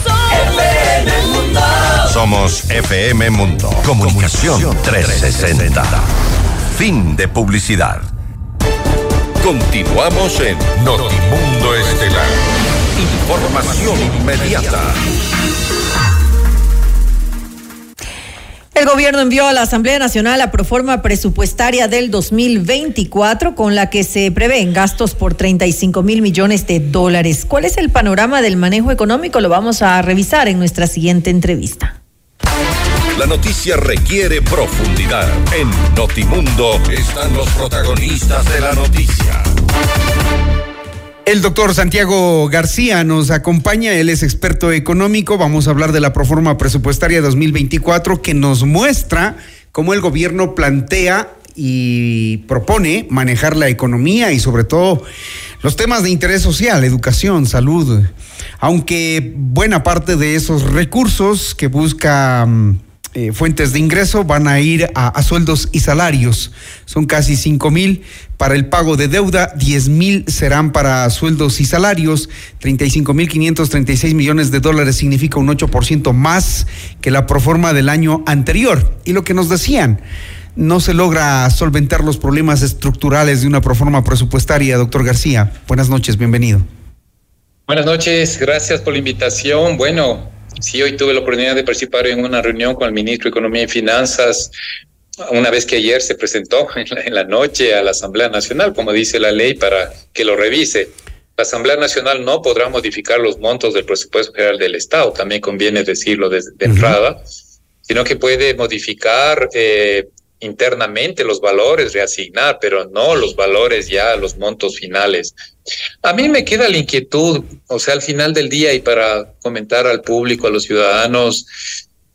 Somos FM Mundo. Comunicación 360. Fin de publicidad. Continuamos en Notimundo Estelar. Información inmediata. El gobierno envió a la Asamblea Nacional la proforma presupuestaria del 2024 con la que se prevén gastos por 35 mil millones de dólares. ¿Cuál es el panorama del manejo económico? Lo vamos a revisar en nuestra siguiente entrevista. La noticia requiere profundidad. En Notimundo están los protagonistas de la noticia. El doctor Santiago García nos acompaña, él es experto económico, vamos a hablar de la proforma presupuestaria 2024 que nos muestra cómo el gobierno plantea y propone manejar la economía y sobre todo los temas de interés social, educación, salud, aunque buena parte de esos recursos que busca mm, eh, fuentes de ingreso van a ir a, sueldos y salarios. Son casi 5 mil para el pago de deuda, 10 mil serán para sueldos y salarios, 35 mil 536 millones de dólares significa un 8% más que la proforma del año anterior. Y lo que nos decían, no se logra solventar los problemas estructurales de una proforma presupuestaria. Doctor García, buenas noches, bienvenido. Buenas noches, gracias por la invitación. Bueno, sí, hoy tuve la oportunidad de participar en una reunión con el ministro de Economía y Finanzas, una vez que ayer se presentó en la, en la noche a la Asamblea Nacional, como dice la ley, para que lo revise. La Asamblea Nacional no podrá modificar los montos del presupuesto general del Estado, también conviene decirlo de, de entrada, sino que puede modificar eh, internamente los valores, reasignar, pero no los valores ya, los montos finales. A mí me queda la inquietud, o sea, al final del día y para comentar al público, a los ciudadanos,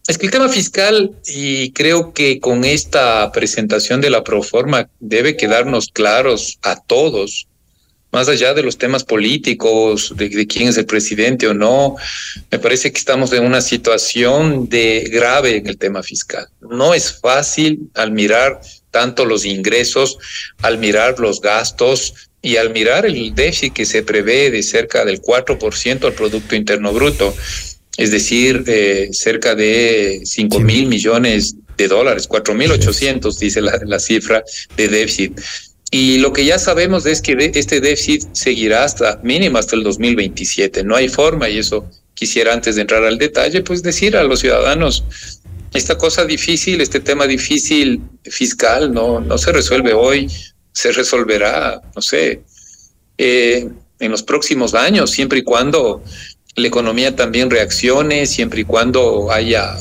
es que el tema fiscal, y creo que con esta presentación de la proforma debe quedarnos claros a todos, más allá de los temas políticos, de, de, quién es el presidente o no, me parece que estamos en una situación de grave en el tema fiscal. No es fácil al mirar tanto los ingresos, al mirar los gastos y al mirar el déficit que se prevé de cerca del 4% al Producto Interno Bruto, es decir, eh, cerca de 5 mil millones de dólares, 4 mil 800 dice la, la cifra de déficit. Y lo que ya sabemos es que este déficit seguirá hasta mínimo hasta el 2027. No hay forma, y eso quisiera antes de entrar al detalle, pues decir a los ciudadanos, esta cosa difícil, este tema difícil fiscal, no, no se resuelve hoy, se resolverá, no sé, eh, en los próximos años, siempre y cuando la economía también reaccione, siempre y cuando haya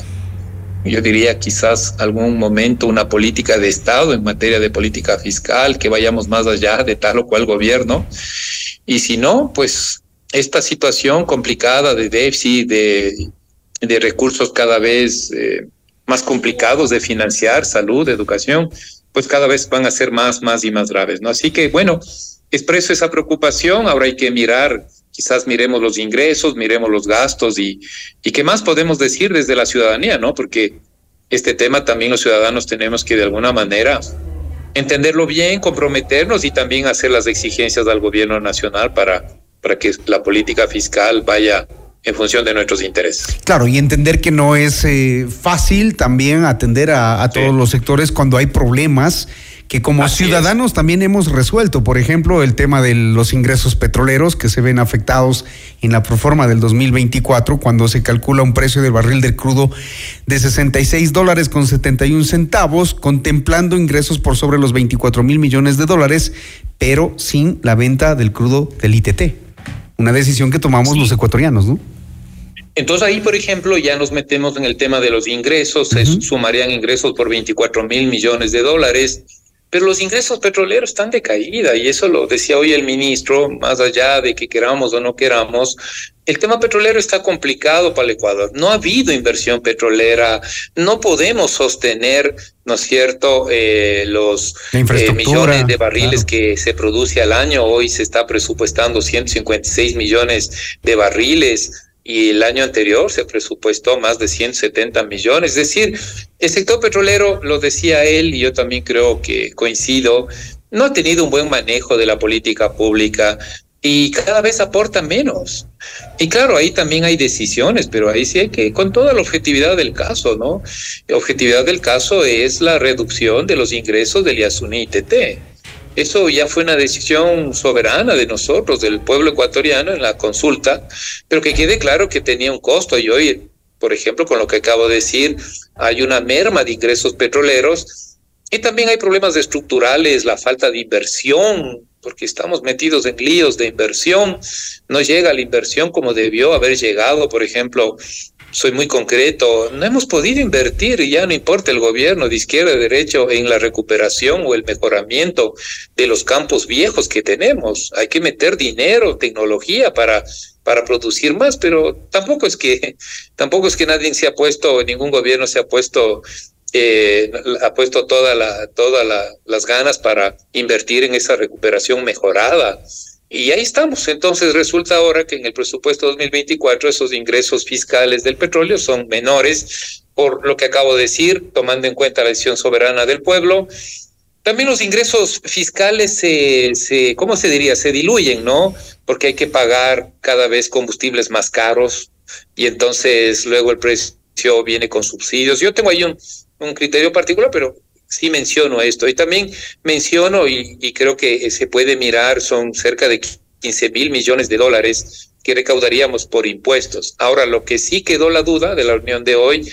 yo diría quizás algún momento una política de Estado en materia de política fiscal, que vayamos más allá de tal o cual gobierno. Y si no, pues esta situación complicada de déficit, de, de recursos cada vez eh, más complicados de financiar, salud, educación, pues cada vez van a ser más, más y más graves, ¿no? Así que, bueno, expreso esa preocupación, ahora hay que mirar, quizás miremos los ingresos, miremos los gastos y, y qué más podemos decir desde la ciudadanía, ¿no? Porque este tema también los ciudadanos tenemos que de alguna manera entenderlo bien, comprometernos y también hacer las exigencias al gobierno nacional para, para que la política fiscal vaya en función de nuestros intereses. Claro, y entender que no es eh, fácil también atender a, a todos los sectores cuando hay problemas que como ciudadanos también hemos resuelto. Por ejemplo, el tema de los ingresos petroleros que se ven afectados en la proforma del 2024 cuando se calcula un precio del barril del crudo de 66 dólares con 71 centavos, contemplando ingresos por sobre los 24 mil millones de dólares, pero sin la venta del crudo del ITT. Una decisión que tomamos los ecuatorianos, ¿no? Entonces ahí, por ejemplo, ya nos metemos en el tema de los ingresos, se sumarían ingresos por 24 mil millones de dólares, pero los ingresos petroleros están de caída y eso lo decía hoy el ministro, más allá de que queramos o no queramos, el tema petrolero está complicado para el Ecuador. No ha habido inversión petrolera, no podemos sostener, ¿no es cierto?, eh, los eh, millones de barriles que se produce al año. Hoy se está presupuestando 156 millones de barriles y el año anterior se presupuestó más de 170 millones. Es decir, el sector petrolero, lo decía él, y yo también creo que coincido, no ha tenido un buen manejo de la política pública y cada vez aporta menos. Y claro, ahí también hay decisiones, pero ahí sí hay que, con toda la objetividad del caso, ¿no? La objetividad del caso es la reducción de los ingresos del Yasuni ITT. Eso ya fue una decisión soberana de nosotros, del pueblo ecuatoriano en la consulta, pero que quede claro que tenía un costo. Y hoy, por ejemplo, con lo que acabo de decir, hay una merma de ingresos petroleros y también hay problemas estructurales, la falta de inversión, porque estamos metidos en líos de inversión, no llega la inversión como debió haber llegado, por ejemplo, soy muy concreto, no hemos podido invertir, y ya no importa el gobierno de izquierda o derecho, en la recuperación o el mejoramiento de los campos viejos que tenemos. Hay que meter dinero, tecnología para para producir más, pero tampoco es que tampoco es que nadie se ha puesto, ningún gobierno se ha puesto eh, ha puesto toda todas la, las ganas para invertir en esa recuperación mejorada. Y ahí estamos. Entonces resulta ahora que en el presupuesto 2024 esos ingresos fiscales del petróleo son menores por lo que acabo de decir, tomando en cuenta la decisión soberana del pueblo. También los ingresos fiscales se, ¿cómo se diría? Se diluyen, ¿no? Porque hay que pagar cada vez combustibles más caros y entonces luego el precio viene con subsidios. Yo tengo ahí un criterio particular, pero sí menciono esto. Y también menciono, y, creo que se puede mirar, son cerca de 15 mil millones de dólares que recaudaríamos por impuestos. Ahora, lo que sí quedó la duda de la reunión de hoy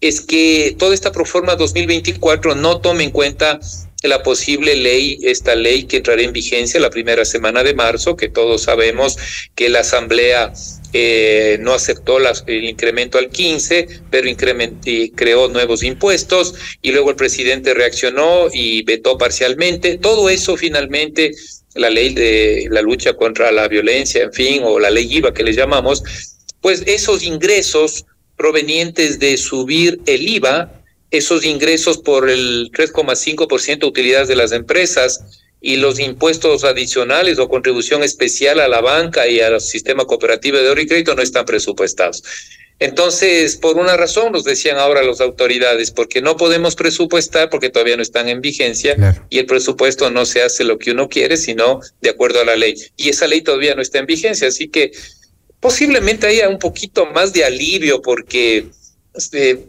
es que toda esta proforma 2024 no tome en cuenta la posible ley, esta ley que entrará en vigencia la primera semana de marzo, que todos sabemos que la Asamblea eh, no aceptó el incremento al 15, pero y creó nuevos impuestos y luego el presidente reaccionó y vetó parcialmente. Todo eso finalmente, la ley de la lucha contra la violencia, en fin, o la ley IVA que le llamamos, pues esos ingresos provenientes de subir el IVA, esos ingresos por el 3,5% de utilidades de las empresas, y los impuestos adicionales o contribución especial a la banca y al sistema cooperativo de oro y crédito no están presupuestados. Entonces, por una razón, nos decían ahora las autoridades, porque no podemos presupuestar porque todavía no están en vigencia y el presupuesto no se hace lo que uno quiere, sino de acuerdo a la ley. Y esa ley todavía no está en vigencia, así que posiblemente haya un poquito más de alivio porque este,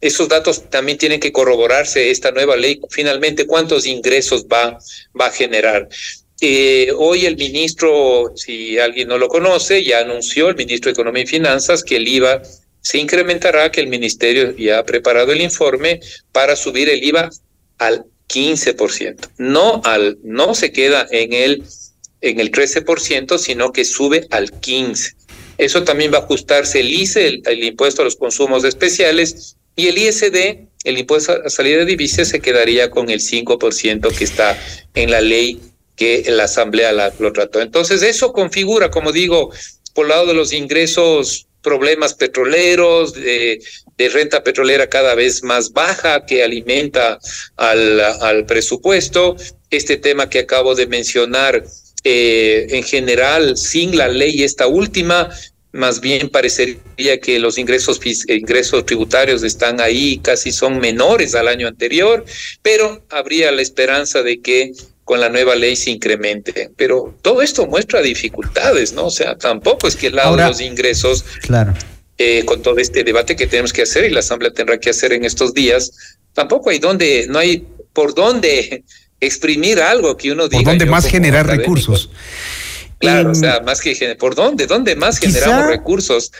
esos datos también tienen que corroborarse esta nueva ley. Finalmente, ¿cuántos ingresos va, va a generar? Eh, hoy el ministro, si alguien no lo conoce, ya anunció el ministro de Economía y Finanzas que el IVA se incrementará, que el ministerio ya ha preparado el informe para subir el IVA al 15%. No al no se queda en el en el 13%, sino que sube al 15. Eso también va a ajustarse el ICE, el impuesto a los consumos especiales, Y el ISD, el impuesto a salida de divisas, se quedaría con el 5% que está en la ley que la Asamblea la, lo trató. Entonces, eso configura, como digo, por lado de los ingresos, problemas petroleros, de, renta petrolera cada vez más baja que alimenta al, al presupuesto. Este tema que acabo de mencionar, eh, en general, sin la ley esta última, más bien parecería que los ingresos, ingresos tributarios están ahí, casi son menores al año anterior, pero habría la esperanza de que con la nueva ley se incremente. Pero todo esto muestra dificultades, ¿no? O sea, tampoco es que el lado de los ingresos, claro. eh, con todo este debate que tenemos que hacer y la Asamblea tendrá que hacer en estos días, tampoco hay donde, no hay por dónde exprimir algo que uno diga. ¿Por dónde más generar académico. recursos? Claro, o sea, más que por dónde, dónde más Quizá- generamos recursos.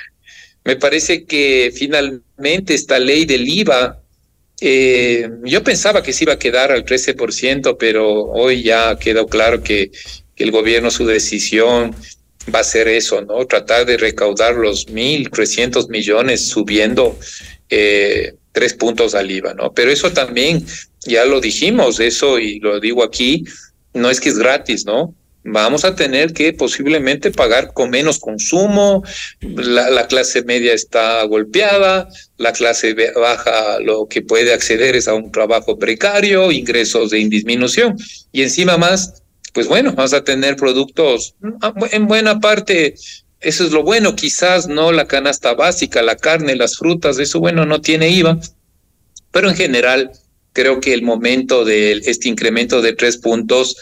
Me parece que finalmente esta ley del IVA, eh, yo pensaba que se iba a quedar al 13%, pero hoy ya quedó claro que, que el gobierno su decisión va a ser eso, ¿no? Tratar de recaudar los 1.300 millones subiendo eh, tres puntos al IVA, ¿no? Pero eso también, ya lo dijimos, eso y lo digo aquí, no es que es gratis, ¿no? Vamos a tener que posiblemente pagar con menos consumo, la, la clase media está golpeada, la clase baja lo que puede acceder es a un trabajo precario, ingresos en disminución y encima más, pues bueno, vas a tener productos ah, en buena parte, eso es lo bueno, quizás no la canasta básica, la carne, las frutas, eso bueno, no tiene IVA, pero en general creo que el momento de este incremento de tres puntos,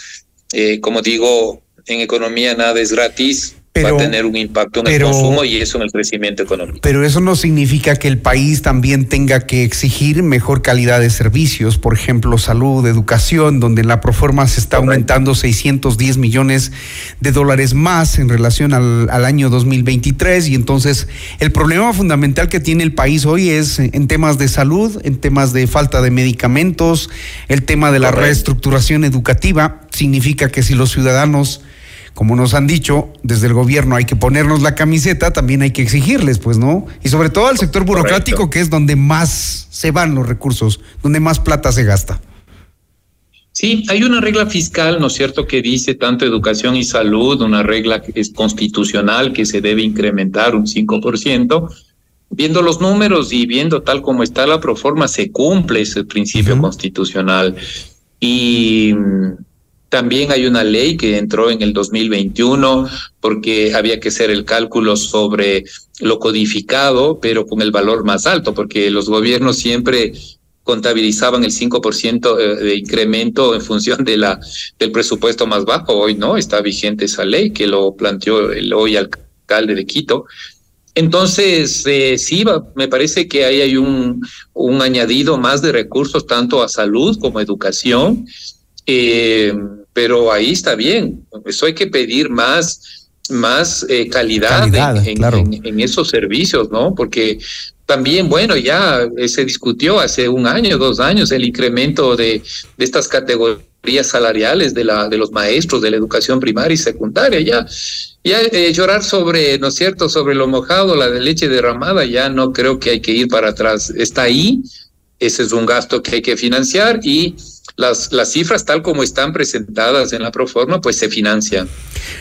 eh, como digo, en economía nada es gratis, va a tener un impacto en pero- el consumo y eso en el crecimiento económico. Pero eso no significa que el país también tenga que exigir mejor calidad de servicios, por ejemplo, salud, educación, donde la proforma se está aumentando 610 millones de dólares más en relación al, al año 2023. Y entonces el problema fundamental que tiene el país hoy es en temas de salud, en temas de falta de medicamentos, el tema de la Correcto. reestructuración educativa. Significa que si los ciudadanos como nos han dicho, desde el gobierno hay que ponernos la camiseta, también hay que exigirles, pues, ¿no? Y sobre todo al sector burocrático, que es donde más se van los recursos, donde más plata se gasta. Sí, hay una regla fiscal, ¿no es cierto?, que dice tanto educación y salud, una regla que es constitucional que se debe incrementar un 5%. Viendo los números y viendo tal como está la proforma, se cumple ese principio constitucional. Y también hay una ley que entró en el 2021 porque había que hacer el cálculo sobre lo codificado, pero con el valor más alto, porque los gobiernos siempre contabilizaban el 5% eh, de incremento en función de la del presupuesto más bajo. Hoy no está vigente esa ley que lo planteó el hoy alcalde de Quito. Entonces, eh, sí, me parece que ahí hay un, un añadido más de recursos tanto a salud como a educación, eh, pero ahí está bien. Eso hay que pedir más, más eh, calidad, en- Calidad, en, claro. en- en esos servicios, ¿no? Porque también, bueno, ya eh, se discutió hace un año, dos años, el incremento de, de estas categorías salariales de, la, de los maestros de la educación primaria y secundaria. Ya, ya eh, llorar sobre, ¿no es cierto?, sobre lo mojado, la de leche derramada, ya no creo que hay que ir para atrás. Está ahí, ese es un gasto que hay que financiar y las, las cifras tal como están presentadas en la proforma, pues se financian.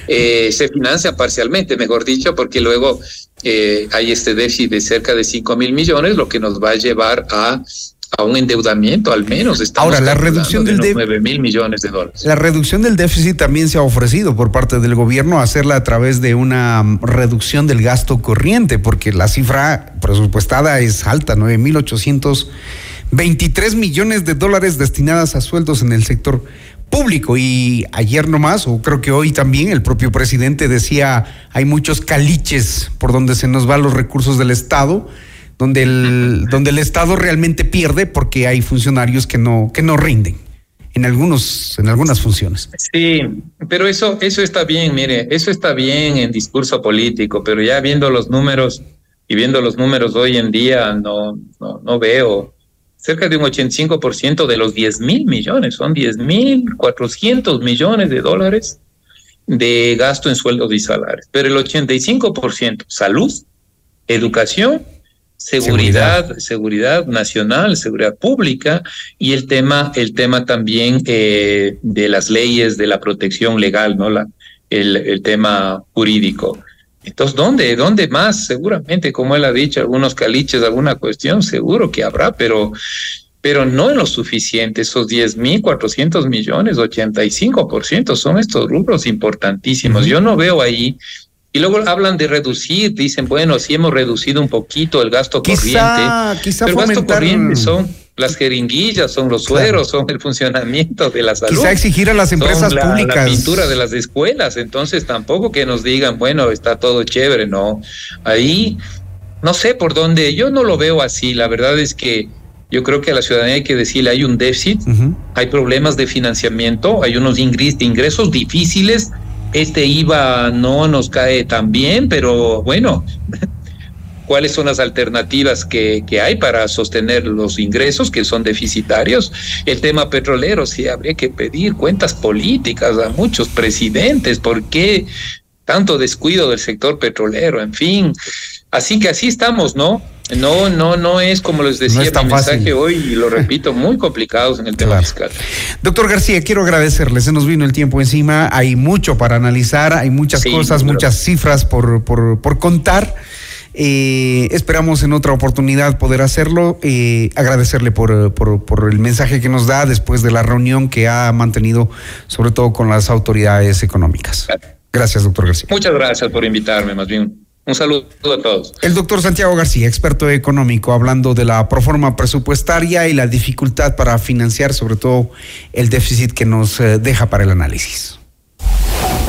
Eh, se financian parcialmente, mejor dicho, porque luego eh, hay este déficit de cerca de 5 mil millones, lo que nos va a llevar a, a un endeudamiento al menos. Estamos Ahora, la reducción de del dé- 9 mil millones de dólares. La reducción del déficit también se ha ofrecido por parte del gobierno hacerla a través de una mm, reducción del gasto corriente, porque la cifra presupuestada es alta, 9.823 millones de dólares destinadas a sueldos en el sector público. Y ayer nomás, o creo que hoy también, el propio presidente decía, hay muchos caliches por donde se nos van los recursos del Estado. Donde el, donde el Estado realmente pierde porque hay funcionarios que no, que no rinden en algunos, en algunas funciones. Sí, pero eso, eso está bien, mire, eso está bien en discurso político, pero ya viendo los números y viendo los números hoy en día, no, no, no veo cerca de un 85% de los 10 mil millones, son 10 mil 400 millones de dólares de gasto en sueldos y salarios, pero el 85% salud, educación seguridad, seguridad, nacional, seguridad pública y el tema, el tema también eh, de las leyes de la protección legal, ¿no? La, el, el tema jurídico. Entonces, ¿dónde? ¿Dónde más? Seguramente, como él ha dicho, algunos caliches, alguna cuestión, seguro que habrá, pero, pero no en lo suficiente. Esos 10.400 millones, 85% son estos rubros importantísimos. Yo no veo ahí y luego hablan de reducir, dicen, bueno, sí hemos reducido un poquito el gasto Quizá- corriente. quizá pero el gasto corriente son las jeringuillas, son los sueros, son el funcionamiento de la salud. Quizá exigir a las son empresas la- públicas. La pintura de las escuelas. Entonces tampoco que nos digan, bueno, está todo chévere, no. Ahí no sé por dónde, yo no lo veo así. La verdad es que yo creo que a la ciudadanía hay que decirle, hay un déficit, hay problemas de financiamiento, hay unos ingres- ingresos difíciles. Este IVA no nos cae tan bien, pero bueno, ¿cuáles son las alternativas que, que hay para sostener los ingresos que son deficitarios? El tema petrolero, sí, habría que pedir cuentas políticas a muchos presidentes. ¿Por qué tanto descuido del sector petrolero? En fin, así que así estamos, ¿no? No, no, no es como les decía tan mi mensaje fácil. hoy, y lo repito, muy complicados en el tema fiscal. Doctor García, quiero agradecerle, se nos vino el tiempo encima, hay mucho para analizar, hay muchas Sí, cosas, muchas cifras por, por, por contar. Eh, esperamos en otra oportunidad poder hacerlo. Eh, agradecerle por, por, por el mensaje que nos da después de la reunión que ha mantenido, sobre todo con las autoridades económicas. Gracias, doctor García. Muchas gracias por invitarme, más bien. Un saludo a todos. El doctor Santiago García, experto económico, hablando de la proforma presupuestaria y la dificultad para financiar, sobre todo el déficit que nos eh, deja para el análisis.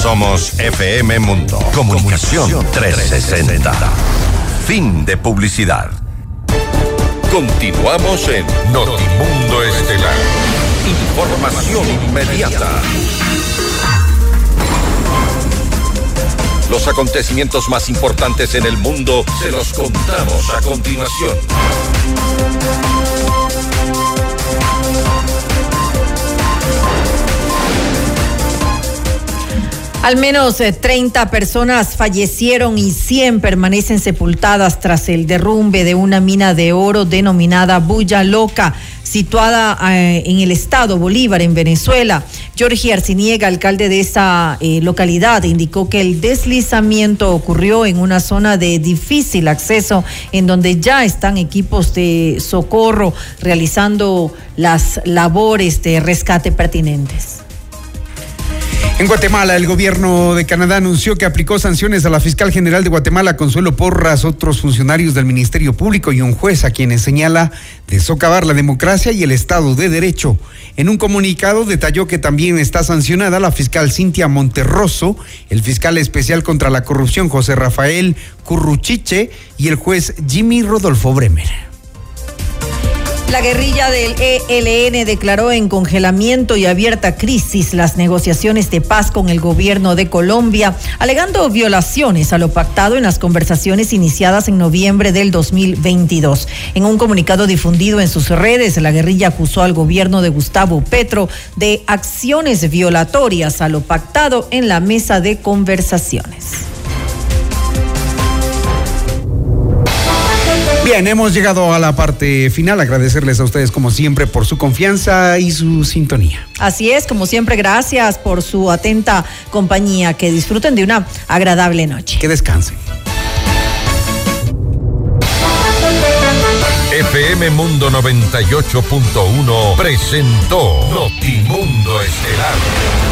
Somos FM Mundo. Comunicación 360. Fin de publicidad. Continuamos en Notimundo Estelar. Información inmediata. Los acontecimientos más importantes en el mundo se los contamos a continuación. Al menos eh, 30 personas fallecieron y 100 permanecen sepultadas tras el derrumbe de una mina de oro denominada Bulla Loca, situada eh, en el estado Bolívar, en Venezuela. Jorge Arciniega, alcalde de esa eh, localidad, indicó que el deslizamiento ocurrió en una zona de difícil acceso, en donde ya están equipos de socorro realizando las labores de rescate pertinentes. En Guatemala, el gobierno de Canadá anunció que aplicó sanciones a la fiscal general de Guatemala, Consuelo Porras, otros funcionarios del Ministerio Público y un juez a quienes señala de socavar la democracia y el Estado de Derecho. En un comunicado detalló que también está sancionada la fiscal Cintia Monterroso, el fiscal especial contra la corrupción José Rafael Curruchiche y el juez Jimmy Rodolfo Bremer. La guerrilla del ELN declaró en congelamiento y abierta crisis las negociaciones de paz con el gobierno de Colombia, alegando violaciones a lo pactado en las conversaciones iniciadas en noviembre del 2022. En un comunicado difundido en sus redes, la guerrilla acusó al gobierno de Gustavo Petro de acciones violatorias a lo pactado en la mesa de conversaciones. Bien, hemos llegado a la parte final. Agradecerles a ustedes como siempre por su confianza y su sintonía. Así es, como siempre, gracias por su atenta compañía. Que disfruten de una agradable noche. Que descansen. FM Mundo 98.1 presentó Notimundo Estelar.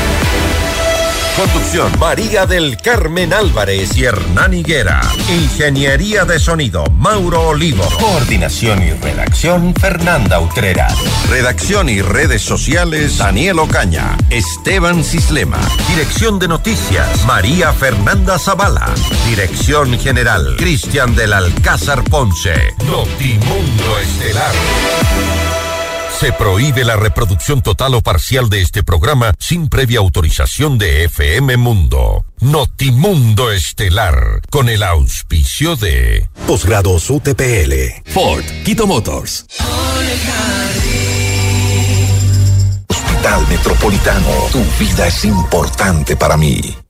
Conducción María del Carmen Álvarez y Hernán Higuera. Ingeniería de sonido Mauro Olivo. Coordinación y redacción Fernanda Utrera. Redacción y redes sociales Daniel Ocaña. Esteban Cislema. Dirección de noticias María Fernanda Zavala. Dirección general Cristian del Alcázar Ponce. Notimundo Estelar. Se prohíbe la reproducción total o parcial de este programa sin previa autorización de FM Mundo. Notimundo Estelar, con el auspicio de Posgrados UTPL. Ford, Quito Motors. Hospital Metropolitano, tu vida es importante para mí.